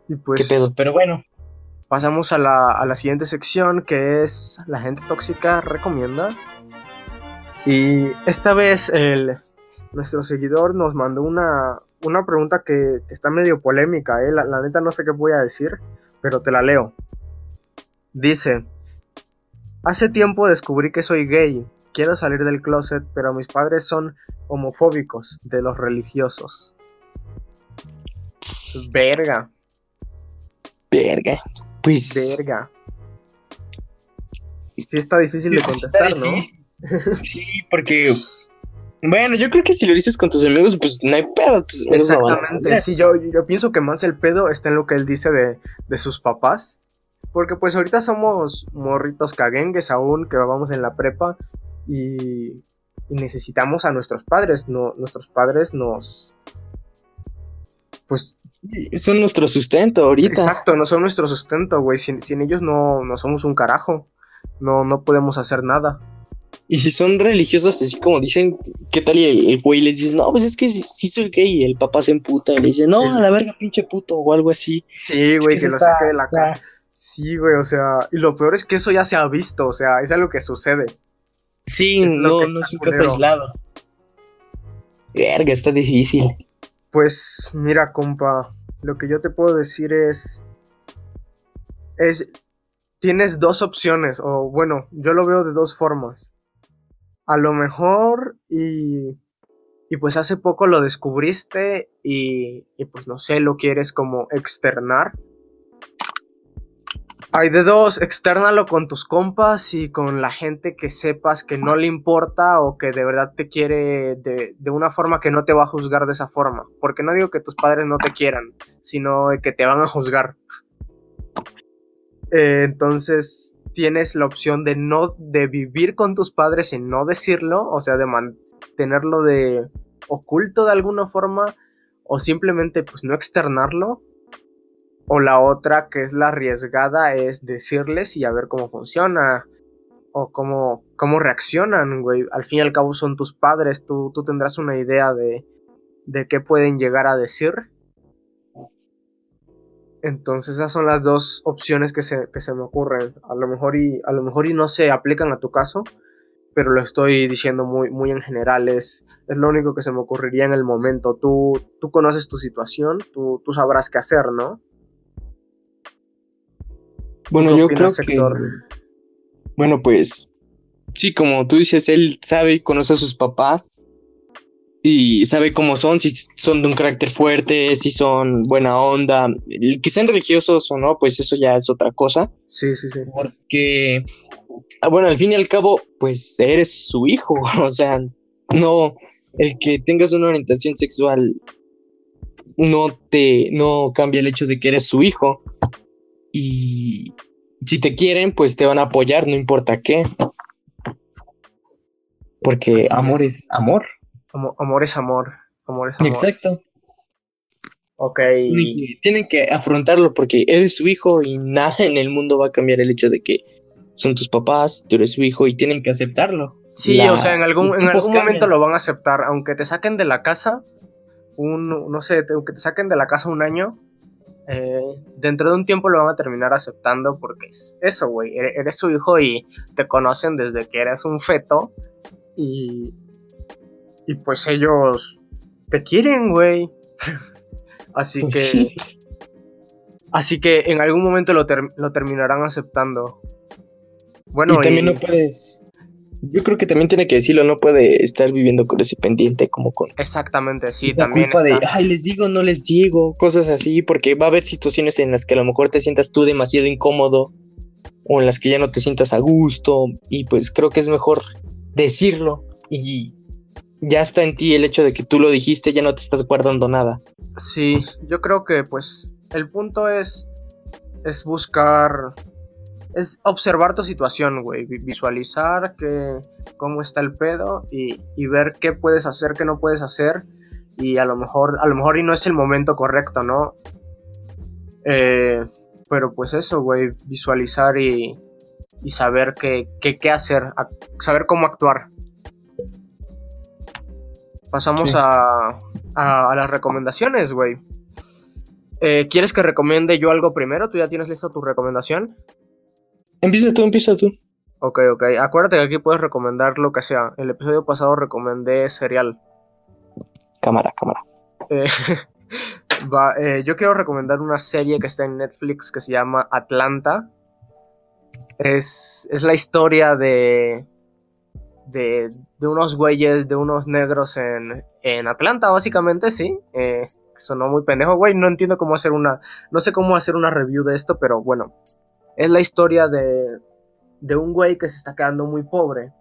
Y Qué pues... pedo, pero bueno. Pasamos a la, a la siguiente sección que es La gente tóxica recomienda. Y esta vez el, nuestro seguidor nos mandó una, una pregunta que, que está medio polémica. ¿eh? La, la neta no sé qué voy a decir, pero te la leo. Dice, hace tiempo descubrí que soy gay. Quiero salir del closet, pero mis padres son homofóbicos de los religiosos. Verga, Verga. Pues. verga. Sí está difícil de contestar, ¿no? Sí, porque. Bueno, yo creo que si lo dices con tus amigos, pues no hay pedo. no a Exactamente, sí, yo, yo pienso que más el pedo está en lo que él dice de, de sus papás. Porque pues ahorita somos morritos caguengues aún, que vamos en la prepa y, y necesitamos a nuestros padres. No, nuestros padres nos... Pues Son nuestro sustento ahorita. exacto, no son nuestro sustento, güey. Sin, sin ellos no, no somos un carajo. No, no podemos hacer nada. Y si son religiosos, así como dicen, ¿qué tal? Y el, güey les dice, no, pues es que sí, sí soy gay. Y el papá se emputa y le dice, no, a la verga, pinche puto, o algo así. Sí, Es güey, que que, eso lo está- saque de la está- casa. Sí, güey, o sea, y lo peor es que eso ya se ha visto, o sea, es algo que sucede. Sí, Es no, no es un caso aislado. Verga, está difícil. Pues mira, compa, lo que yo te puedo decir es es tienes dos opciones o bueno, yo lo veo de dos formas. A lo mejor y y pues hace poco lo descubriste y, y pues no sé, lo quieres como externar. Hay de dos, externalo con tus compas y con la gente que sepas que no le importa o que de verdad te quiere de, de una forma que no te va a juzgar de esa forma. Porque no digo que tus padres no te quieran, sino que te van a juzgar. Eh, entonces tienes la opción de no, de vivir con tus padres y no decirlo, o sea, de mantenerlo de oculto de alguna forma, o simplemente pues no externarlo. O la otra, que es la arriesgada, es decirles y a ver cómo funciona. O cómo, cómo reaccionan, güey. Al fin y al cabo son tus padres. Tú, tú tendrás una idea de, de qué pueden llegar a decir. Entonces esas son las dos opciones que se, que se me ocurren. A lo mejor y, a lo mejor y no se aplican a tu caso. Pero lo estoy diciendo muy, muy en general. Es, es lo único que se me ocurriría en el momento. Tú, tú conoces tu situación. Tú, tú sabrás qué hacer, ¿no? Bueno, ¿Qué yo creo que. Bueno, pues. Sí, como tú dices, él sabe y conoce a sus papás. y sabe cómo son, si son de un carácter fuerte, si son buena onda, que sean religiosos o no, pues eso ya es otra cosa, Sí, sí, sí. porque, ah, bueno, al fin y al cabo, pues eres su hijo, o sea, no, el que tengas una orientación sexual no te, no cambia el hecho de que eres su hijo, y si te quieren, pues te van a apoyar, no importa qué, porque Así amor es. es amor. Amo- amor es amor. Amor es amor. Exacto. Ok. Tienen que, tienen que afrontarlo porque eres su hijo y nada en el mundo va a cambiar el hecho de que son tus papás, tú eres su hijo y tienen que aceptarlo. Sí, La- o sea, en algún, en algún momento lo van a aceptar, aunque te saquen de la casa, un, no sé, te- aunque te saquen de la casa un año, eh, dentro de un tiempo lo van a terminar aceptando porque es eso, güey, ere- eres su hijo y te conocen desde que eres un feto y, y pues ellos te quieren, güey. Así Pues que, sí. así que en algún momento lo, ter- lo terminarán aceptando. Bueno, y también y- no puedes. Yo creo que también tiene que decirlo, no puede estar viviendo con ese pendiente como con exactamente, sí, la también culpa de, ay, les digo, no les digo, cosas así, porque va a haber situaciones en las que a lo mejor te sientas tú demasiado incómodo o en las que ya no te sientas a gusto y pues creo que es mejor decirlo y ya está en ti el hecho de que tú lo dijiste, ya no te estás guardando nada. Sí, yo creo que pues el punto es es buscar es observar tu situación, güey, vi- visualizar que cómo está el pedo y, y ver qué puedes hacer, qué no puedes hacer y a lo mejor a lo mejor y no es el momento correcto, ¿no? Eh, pero pues eso, güey, visualizar y, y saber qué, qué, qué hacer, ac- saber cómo actuar. Pasamos Sí. a, a, a las recomendaciones, güey. Eh, ¿Quieres que recomiende yo algo primero? ¿Tú ya tienes lista tu recomendación? Empieza tú, empieza tú. Ok, ok. Acuérdate que aquí puedes recomendar lo que sea. El episodio pasado recomendé serial. Cámara, cámara. Eh, va, eh, yo quiero recomendar una serie que está en Netflix que se llama Atlanta. Es, es la historia de, de, de unos güeyes, de unos negros en, en Atlanta, básicamente, sí. Eh, sonó muy pendejo, güey. No entiendo cómo hacer una. No sé cómo hacer una review de esto, pero bueno. Es la historia de, de un güey que se está quedando muy pobre.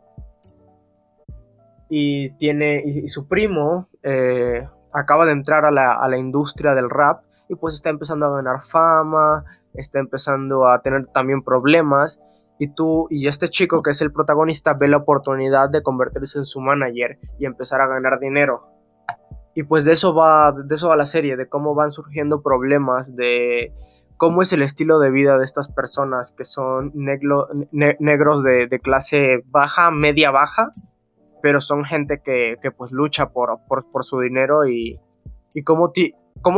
Y tiene. Y, su primo. eh, acaba de entrar a la, a la industria del rap. Y pues está empezando a ganar fama. Está empezando a tener también problemas. Y tú y este chico que es el protagonista ve la oportunidad de convertirse en su manager y empezar a ganar dinero. Y pues de eso va, de eso va la serie, de cómo van surgiendo problemas, de cómo es el estilo de vida de estas personas que son negro- ne- negros de, clase baja, media baja, pero son gente que, pues lucha por, su dinero y, y cómo,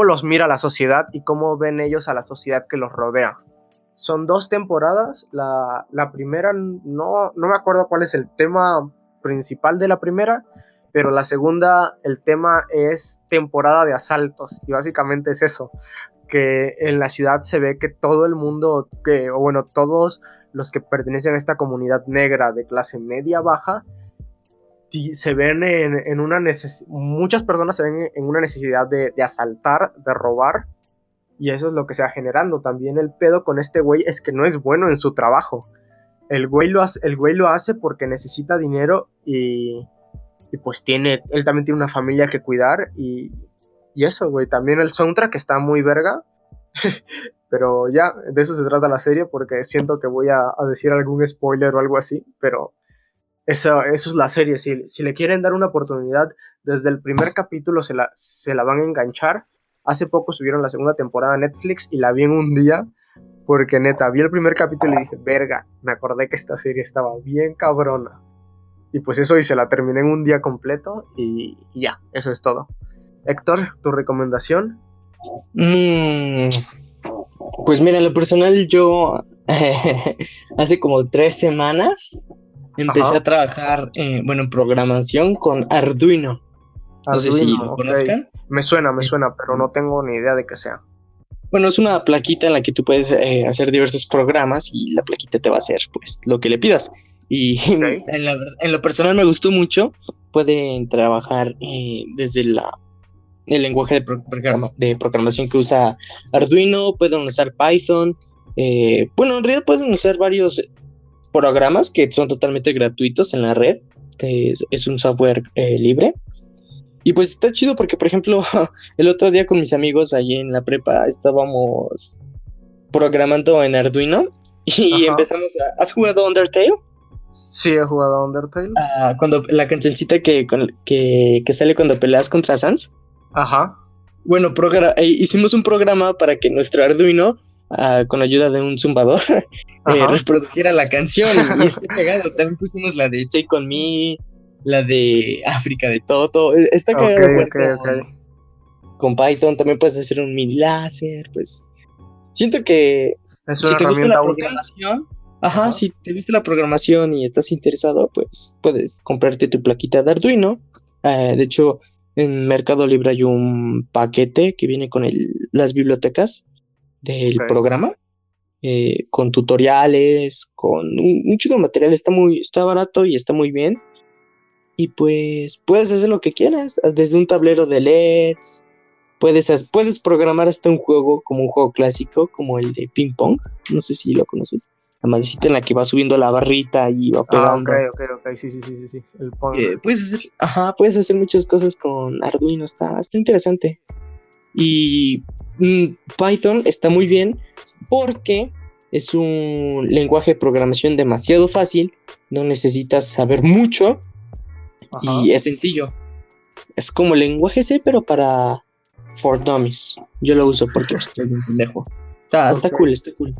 los mira la sociedad y cómo ven ellos a la sociedad que los rodea. Son dos temporadas, la, primera no me acuerdo cuál es el tema principal de la primera, pero la segunda, el tema es temporada de asaltos, y básicamente es eso, que en la ciudad se ve que todo el mundo, que, o bueno, todos los que pertenecen a esta comunidad negra de clase media baja, se ven en, en una necesidad, muchas personas se ven en una necesidad de, de asaltar, de robar, y eso es lo que se va generando. También el pedo con este güey es que no es bueno en su trabajo. El güey lo hace, el güey lo hace porque necesita dinero y, y pues tiene, él también tiene una familia que cuidar y, y eso, güey. También el soundtrack está muy verga. pero ya, de eso se trata la serie porque siento que voy a, a decir algún spoiler o algo así, pero eso, eso es la serie. Si, si le quieren dar una oportunidad, desde el primer capítulo se la, se la van a enganchar. Hace poco subieron la segunda temporada a Netflix y la vi en un día. Porque neta, vi el primer capítulo y dije, verga, me acordé que esta serie estaba bien cabrona. Y pues eso, y se la terminé en un día completo y, y ya, eso es todo. Héctor, ¿tu recomendación? Mm, pues mira, en lo personal yo hace como tres semanas empecé Ajá. a trabajar, eh, bueno, en programación con Arduino. No sé si lo conozcan. Me suena, me suena, pero no tengo ni idea de qué sea. Bueno, es una plaquita en la que tú puedes eh, hacer diversos programas y la plaquita te va a hacer pues lo que le pidas. Y la en lo personal me gustó mucho pueden trabajar eh, desde la, el lenguaje de, pro- programa- de programación que usa Arduino, pueden usar Python. eh, bueno, en realidad pueden usar varios programas que son totalmente gratuitos en la red. es, es un software eh, libre. Y pues está chido porque, por ejemplo, el otro día con mis amigos ahí en la prepa estábamos programando en Arduino y Ajá. empezamos a... ¿Has jugado Undertale? Sí, he jugado Undertale. Ah, cuando la cancioncita que, que, que sale cuando peleas contra Sans. Ajá. Bueno, eh, hicimos un programa para que nuestro Arduino, ah, con ayuda de un zumbador, eh, reprodujera la canción. Y está pegado. También pusimos la de Take On Me, la de África de Toto. Eh, Está cagado con, Python. También puedes hacer un mini láser. Pues siento que Es si te gusta la programación, ajá, Ajá. si te gusta la programación y estás interesado, pues puedes comprarte tu plaquita de Arduino. De hecho, en Mercado Libre hay un paquete que viene con el- las bibliotecas del programa, eh, con tutoriales, con un, un chico de material. Está muy, está barato y está muy bien. Y pues puedes hacer lo que quieras, desde un tablero de LEDs. Puedes, puedes programar hasta un juego como un juego clásico, como el de ping pong. No sé si lo conoces. La madrecita en la que va subiendo la barrita y va Ah, pegando. ok, ok, ok. Sí, sí, sí, sí. sí. El Pong. Eh, puedes hacer, ajá, puedes hacer muchas cosas con Arduino, está, está interesante. Y mm, Python está muy bien porque es un lenguaje de programación demasiado fácil, no necesitas saber mucho Ajá. y es sencillo. Es como el lenguaje C, pero para for dummies. Yo lo uso porque estoy un pendejo. Está, está Ok. cool, está cool.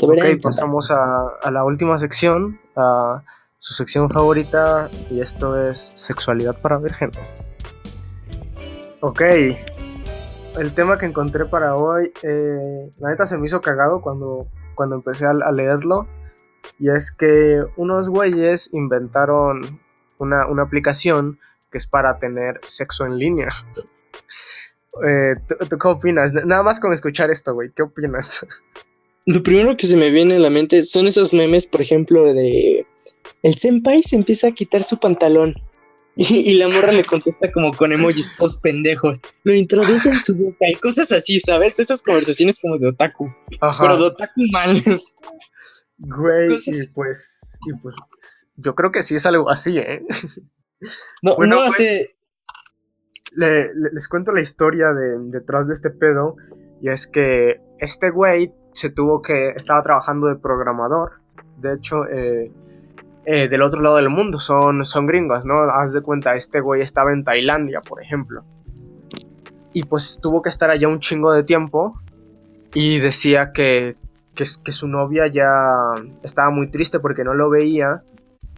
Ok, intentar. pasamos a, a la última sección, a su sección favorita, y esto es sexualidad para vírgenes. Ok, el tema que encontré para hoy, eh, la neta se me hizo cagado cuando, cuando empecé a, a leerlo, y es que unos güeyes inventaron una, una aplicación que es para tener sexo en línea. Eh, ¿tú, tú qué opinas? Nada más con escuchar esto, güey, ¿qué opinas? Lo primero que se me viene a la mente son esos memes, por ejemplo, de el senpai se empieza a quitar su pantalón y, y la morra le contesta como con emojis, sos pendejos. Lo introduce en su boca y cosas así, ¿sabes? Esas conversaciones como de otaku, Ajá. pero de otaku mal. Güey, Cosas- y pues, y pues, yo creo que sí es algo así, ¿eh? No, Bueno, no pues-. Le- le- les cuento la historia de, detrás de este pedo, y es que este güey se tuvo que, estaba trabajando de programador, de hecho, eh, eh, del otro lado del mundo, son, son gringos, ¿no? Haz de cuenta, este güey estaba en Tailandia, por ejemplo, y pues tuvo que estar allá un chingo de tiempo, y decía que, que, su novia ya estaba muy triste porque no lo veía,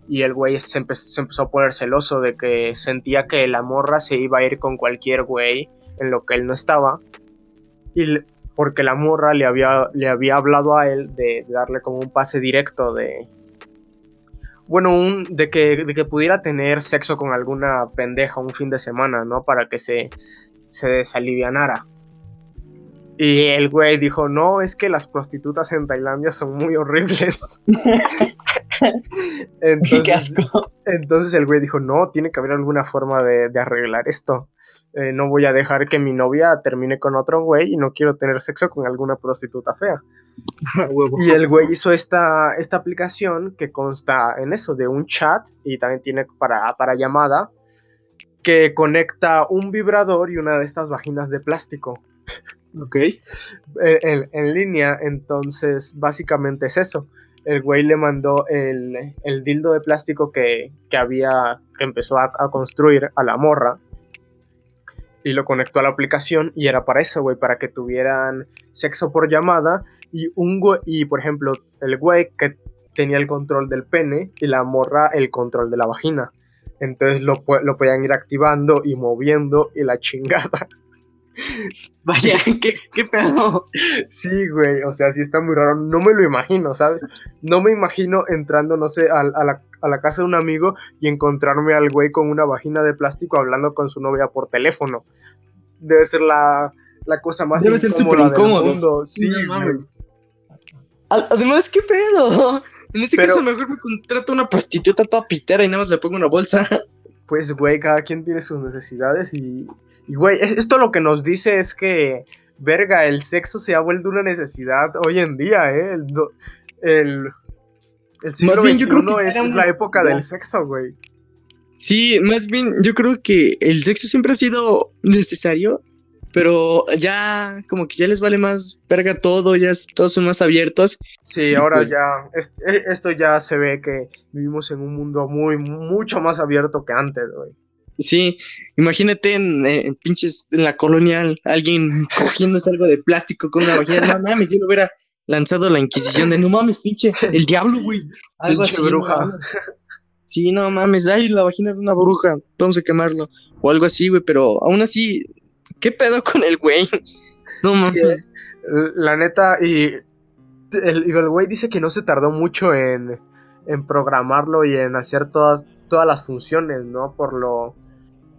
y el güey se, se empezó a poner celoso de que sentía que la morra se iba a ir con cualquier güey en lo que él no estaba. Y porque la morra le había, le había hablado a él de, darle como un pase directo de... Bueno, un, de, que, de que pudiera tener sexo con alguna pendeja un fin de semana, ¿no? Para que se, se desalivianara. Y el güey dijo, no, es que las prostitutas en Tailandia son muy horribles. Entonces, Qué asco. entonces el güey dijo, no, tiene que haber alguna forma de, de arreglar esto. Eh, no voy a dejar que mi novia termine con otro güey y no quiero tener sexo con alguna prostituta fea. Y el güey hizo esta, esta aplicación que consta en eso, de un chat y también tiene para, para llamada, que conecta un vibrador y una de estas vaginas de plástico Ok. en, en- en línea. Entonces, básicamente es eso. El güey le mandó el, el dildo de plástico que, que había, que empezó a, a construir a la morra. Y lo conectó a la aplicación y era para eso, güey, para que tuvieran sexo por llamada. Y un güey, y por ejemplo, el güey que tenía el control del pene y la morra el control de la vagina. Entonces lo, lo podían ir activando y moviendo y la chingada. Vaya, ¿qué, qué pedo? Sí, güey, o sea, sí está muy raro. No me lo imagino, ¿sabes? No me imagino entrando, no sé, a, a la, a la casa de un amigo y encontrarme al güey con una vagina de plástico hablando con su novia por teléfono. Debe ser la, la cosa más Debe ser incómoda súper del incómodo. mundo. Sí, No güey. Además, ¿qué pedo? En ese Pero- caso, mejor me contrato una prostituta toda pitera y nada más le pongo una bolsa. pues, güey, cada quien tiene sus necesidades y, y, güey, es- esto lo que nos dice es que, verga, el sexo se ha vuelto una necesidad hoy en día, ¿eh? El, el, el siglo bien, yo creo que es, la época del sexo, güey. Sí, más bien, yo creo que el sexo siempre ha sido necesario, pero ya como que ya les vale más verga todo, ya todos son más abiertos. Sí, ahora pues- ya, es- e- esto ya se ve que vivimos en un mundo muy, mucho más abierto que antes, güey. Sí, imagínate en, en pinches, en la colonial, alguien cogiéndose algo de plástico con una vagina, no mames, yo lo hubiera lanzado la Inquisición de no mames, pinche, el diablo, güey. Algo Pinche así. bruja. no. Sí, no mames, ay, la vagina de una bruja, vamos a quemarlo. O algo así, güey, pero aún así, ¿qué pedo con el güey? No mames. La neta, y el, y el güey dice que no se tardó mucho en, en programarlo y en hacer todas, todas las funciones, ¿no? Por lo.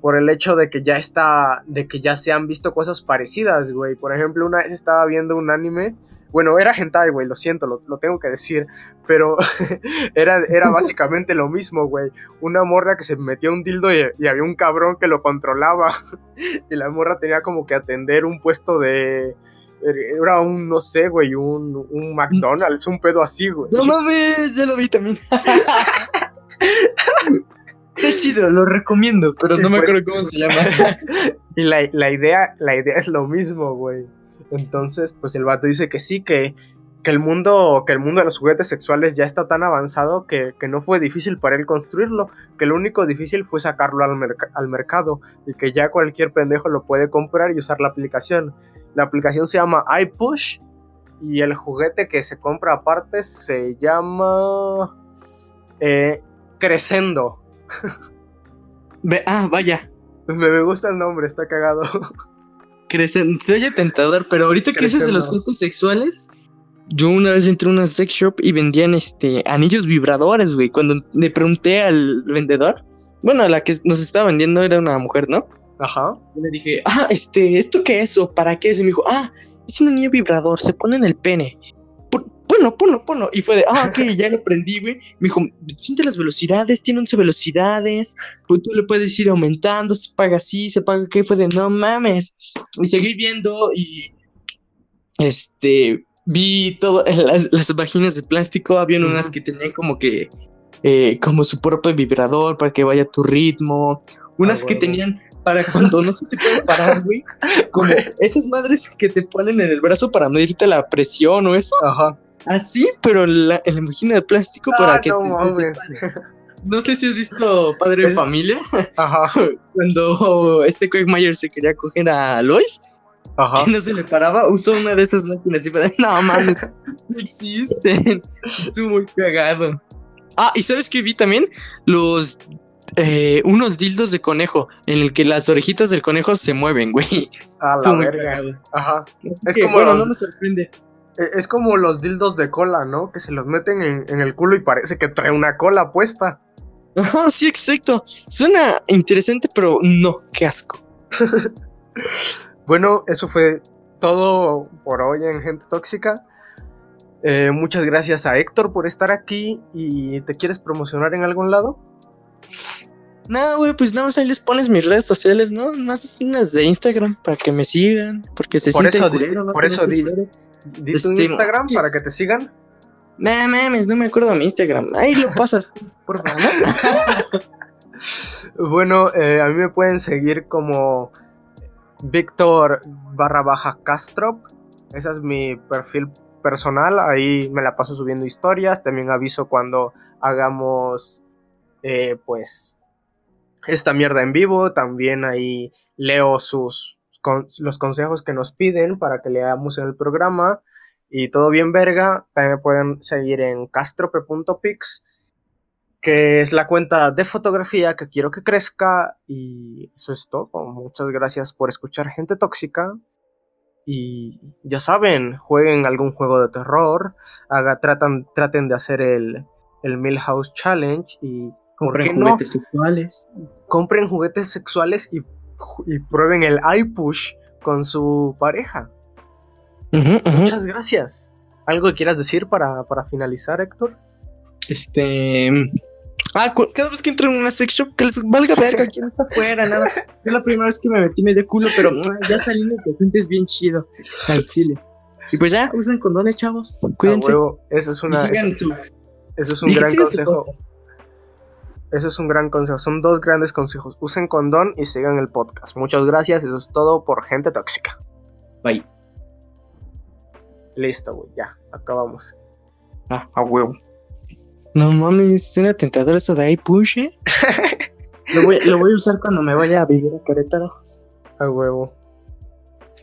Por el hecho de que ya está. De que ya se han visto cosas parecidas, güey. Por ejemplo, una vez estaba viendo un anime. Bueno, era hentai, güey, lo siento, lo, lo tengo que decir. Pero era, era básicamente lo mismo, güey. Una morra que se metió un dildo y, y había un cabrón que lo controlaba. y la morra tenía como que atender un puesto de. Era un, no sé, güey, un, un McDonald's, un pedo así, güey. No mames, ya lo vi también. Está chido, lo recomiendo, pero Sí, no me pues. acuerdo cómo se llama. Y la, la idea, la idea es lo mismo, güey. Entonces, pues el vato dice que sí, que, que el mundo, que el mundo de los juguetes sexuales ya está tan avanzado que, que no fue difícil para él construirlo, que lo único difícil fue sacarlo al, merc- al mercado y que ya cualquier pendejo lo puede comprar y usar la aplicación. La aplicación se llama iPush y el juguete que se compra aparte se llama eh, Crescendo. Ve- ah, vaya. Me, me gusta el nombre, está cagado. Crecen, se oye tentador, pero ahorita que dices de los juguetes sexuales, yo una vez entré a una sex shop y vendían este anillos vibradores, güey. Cuando le pregunté al vendedor, bueno, la que nos estaba vendiendo era una mujer, ¿no? Ajá. Yo le dije, ah, este, ¿esto qué es o para qué es? Y me dijo, ah, es un anillo vibrador, se pone en el pene. Pon- Ponlo, ponlo, ponlo. Y fue de, ah, ok, ya lo prendí, güey. Me dijo, siente las velocidades, tiene 11 velocidades. Pues tú le puedes ir aumentando, se paga así, se paga qué. Fue de, no mames. Y seguí viendo y, este, vi todo, las, las vaginas de plástico. Habían unas que tenían como que, eh, como su propio vibrador para que vaya a tu ritmo. Unas que huevo. tenían para cuando no se te puede parar, güey. Como esas madres que te ponen en el brazo para medirte la presión o eso. Ajá. Así, pero en la, en la de plástico para Ah, que no te- mames. No sé si has visto Padre de Familia, Ajá. cuando este Quagmire se quería coger a Lois, Ajá. que no se le paraba, usó una de esas máquinas y fue no mames, no existen. Estuvo muy cagado. Ah, y ¿sabes qué vi también? Los... eh, unos dildos de conejo en el que las orejitas del conejo se mueven, güey. A la Estuvo muy cagado. Ajá. Es Que, como bueno, los- no me sorprende. E- Es como los dildos de cola, ¿no? Que se los meten en, en el culo y parece que trae una cola puesta. Ajá, sí, exacto. Suena interesante, pero no, qué asco. Bueno, eso fue todo por hoy en Gente Tóxica. Eh, muchas gracias a Héctor por estar aquí. ¿Y te quieres promocionar en algún lado? No, güey, pues nada más ahí les pones mis redes sociales, ¿no? Más unas de Instagram para que me sigan, porque se Por sienten eso culero, ¿no? por eso di-. Di tu Este, Instagram para que te sigan. Mames, no me acuerdo de mi Instagram. Ahí lo pasas, por favor. Bueno, eh, a mí me pueden seguir como Víctor barra baja Castro. Ese es mi perfil personal. Ahí me la paso subiendo historias. También aviso cuando hagamos, eh, pues, esta mierda en vivo. También ahí leo sus con- los consejos que nos piden para que leamos en el programa. Y todo bien verga. También pueden seguir en castrope.pix que es la cuenta de fotografía que quiero que crezca y eso es todo. Muchas gracias por escuchar gente tóxica y ya saben, jueguen algún juego de terror, haga, tratan, traten de hacer el, el Millhouse Challenge y ¿por Compren no? juguetes sexuales. compren juguetes sexuales y, y prueben el iPush con su pareja. Muchas gracias. ¿Algo que quieras decir para, para finalizar, Héctor? Este. Ah, cada vez que entro en una sex shop, que les valga verga quién está afuera, nada. Yo la primera vez que me metí me dio culo, pero mm, ya saliendo te sientes bien chido al chile. Y pues ya, usen condones, chavos. Cuídense. huevo, eso es Y una. Eso, es un y gran consejo. podcast. Eso es un gran consejo. Son dos grandes consejos. Usen condón y sigan el podcast. Muchas gracias. Eso es todo por gente tóxica. Bye. Listo, güey. Ya, acabamos. Ah, a huevo. No mames, es una tentadora eso de ahí, push, ¿eh? lo, voy, lo voy a usar cuando me vaya a vivir a Querétaro. A huevo.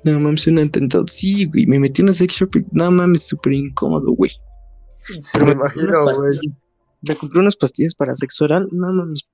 No mames, una tentadora. Sí, güey, me metí en una sex shop y no mames, súper incómodo, güey. Sí, Pero me imagino, güey. Me compré unas pastillas para sexo oral. No mames,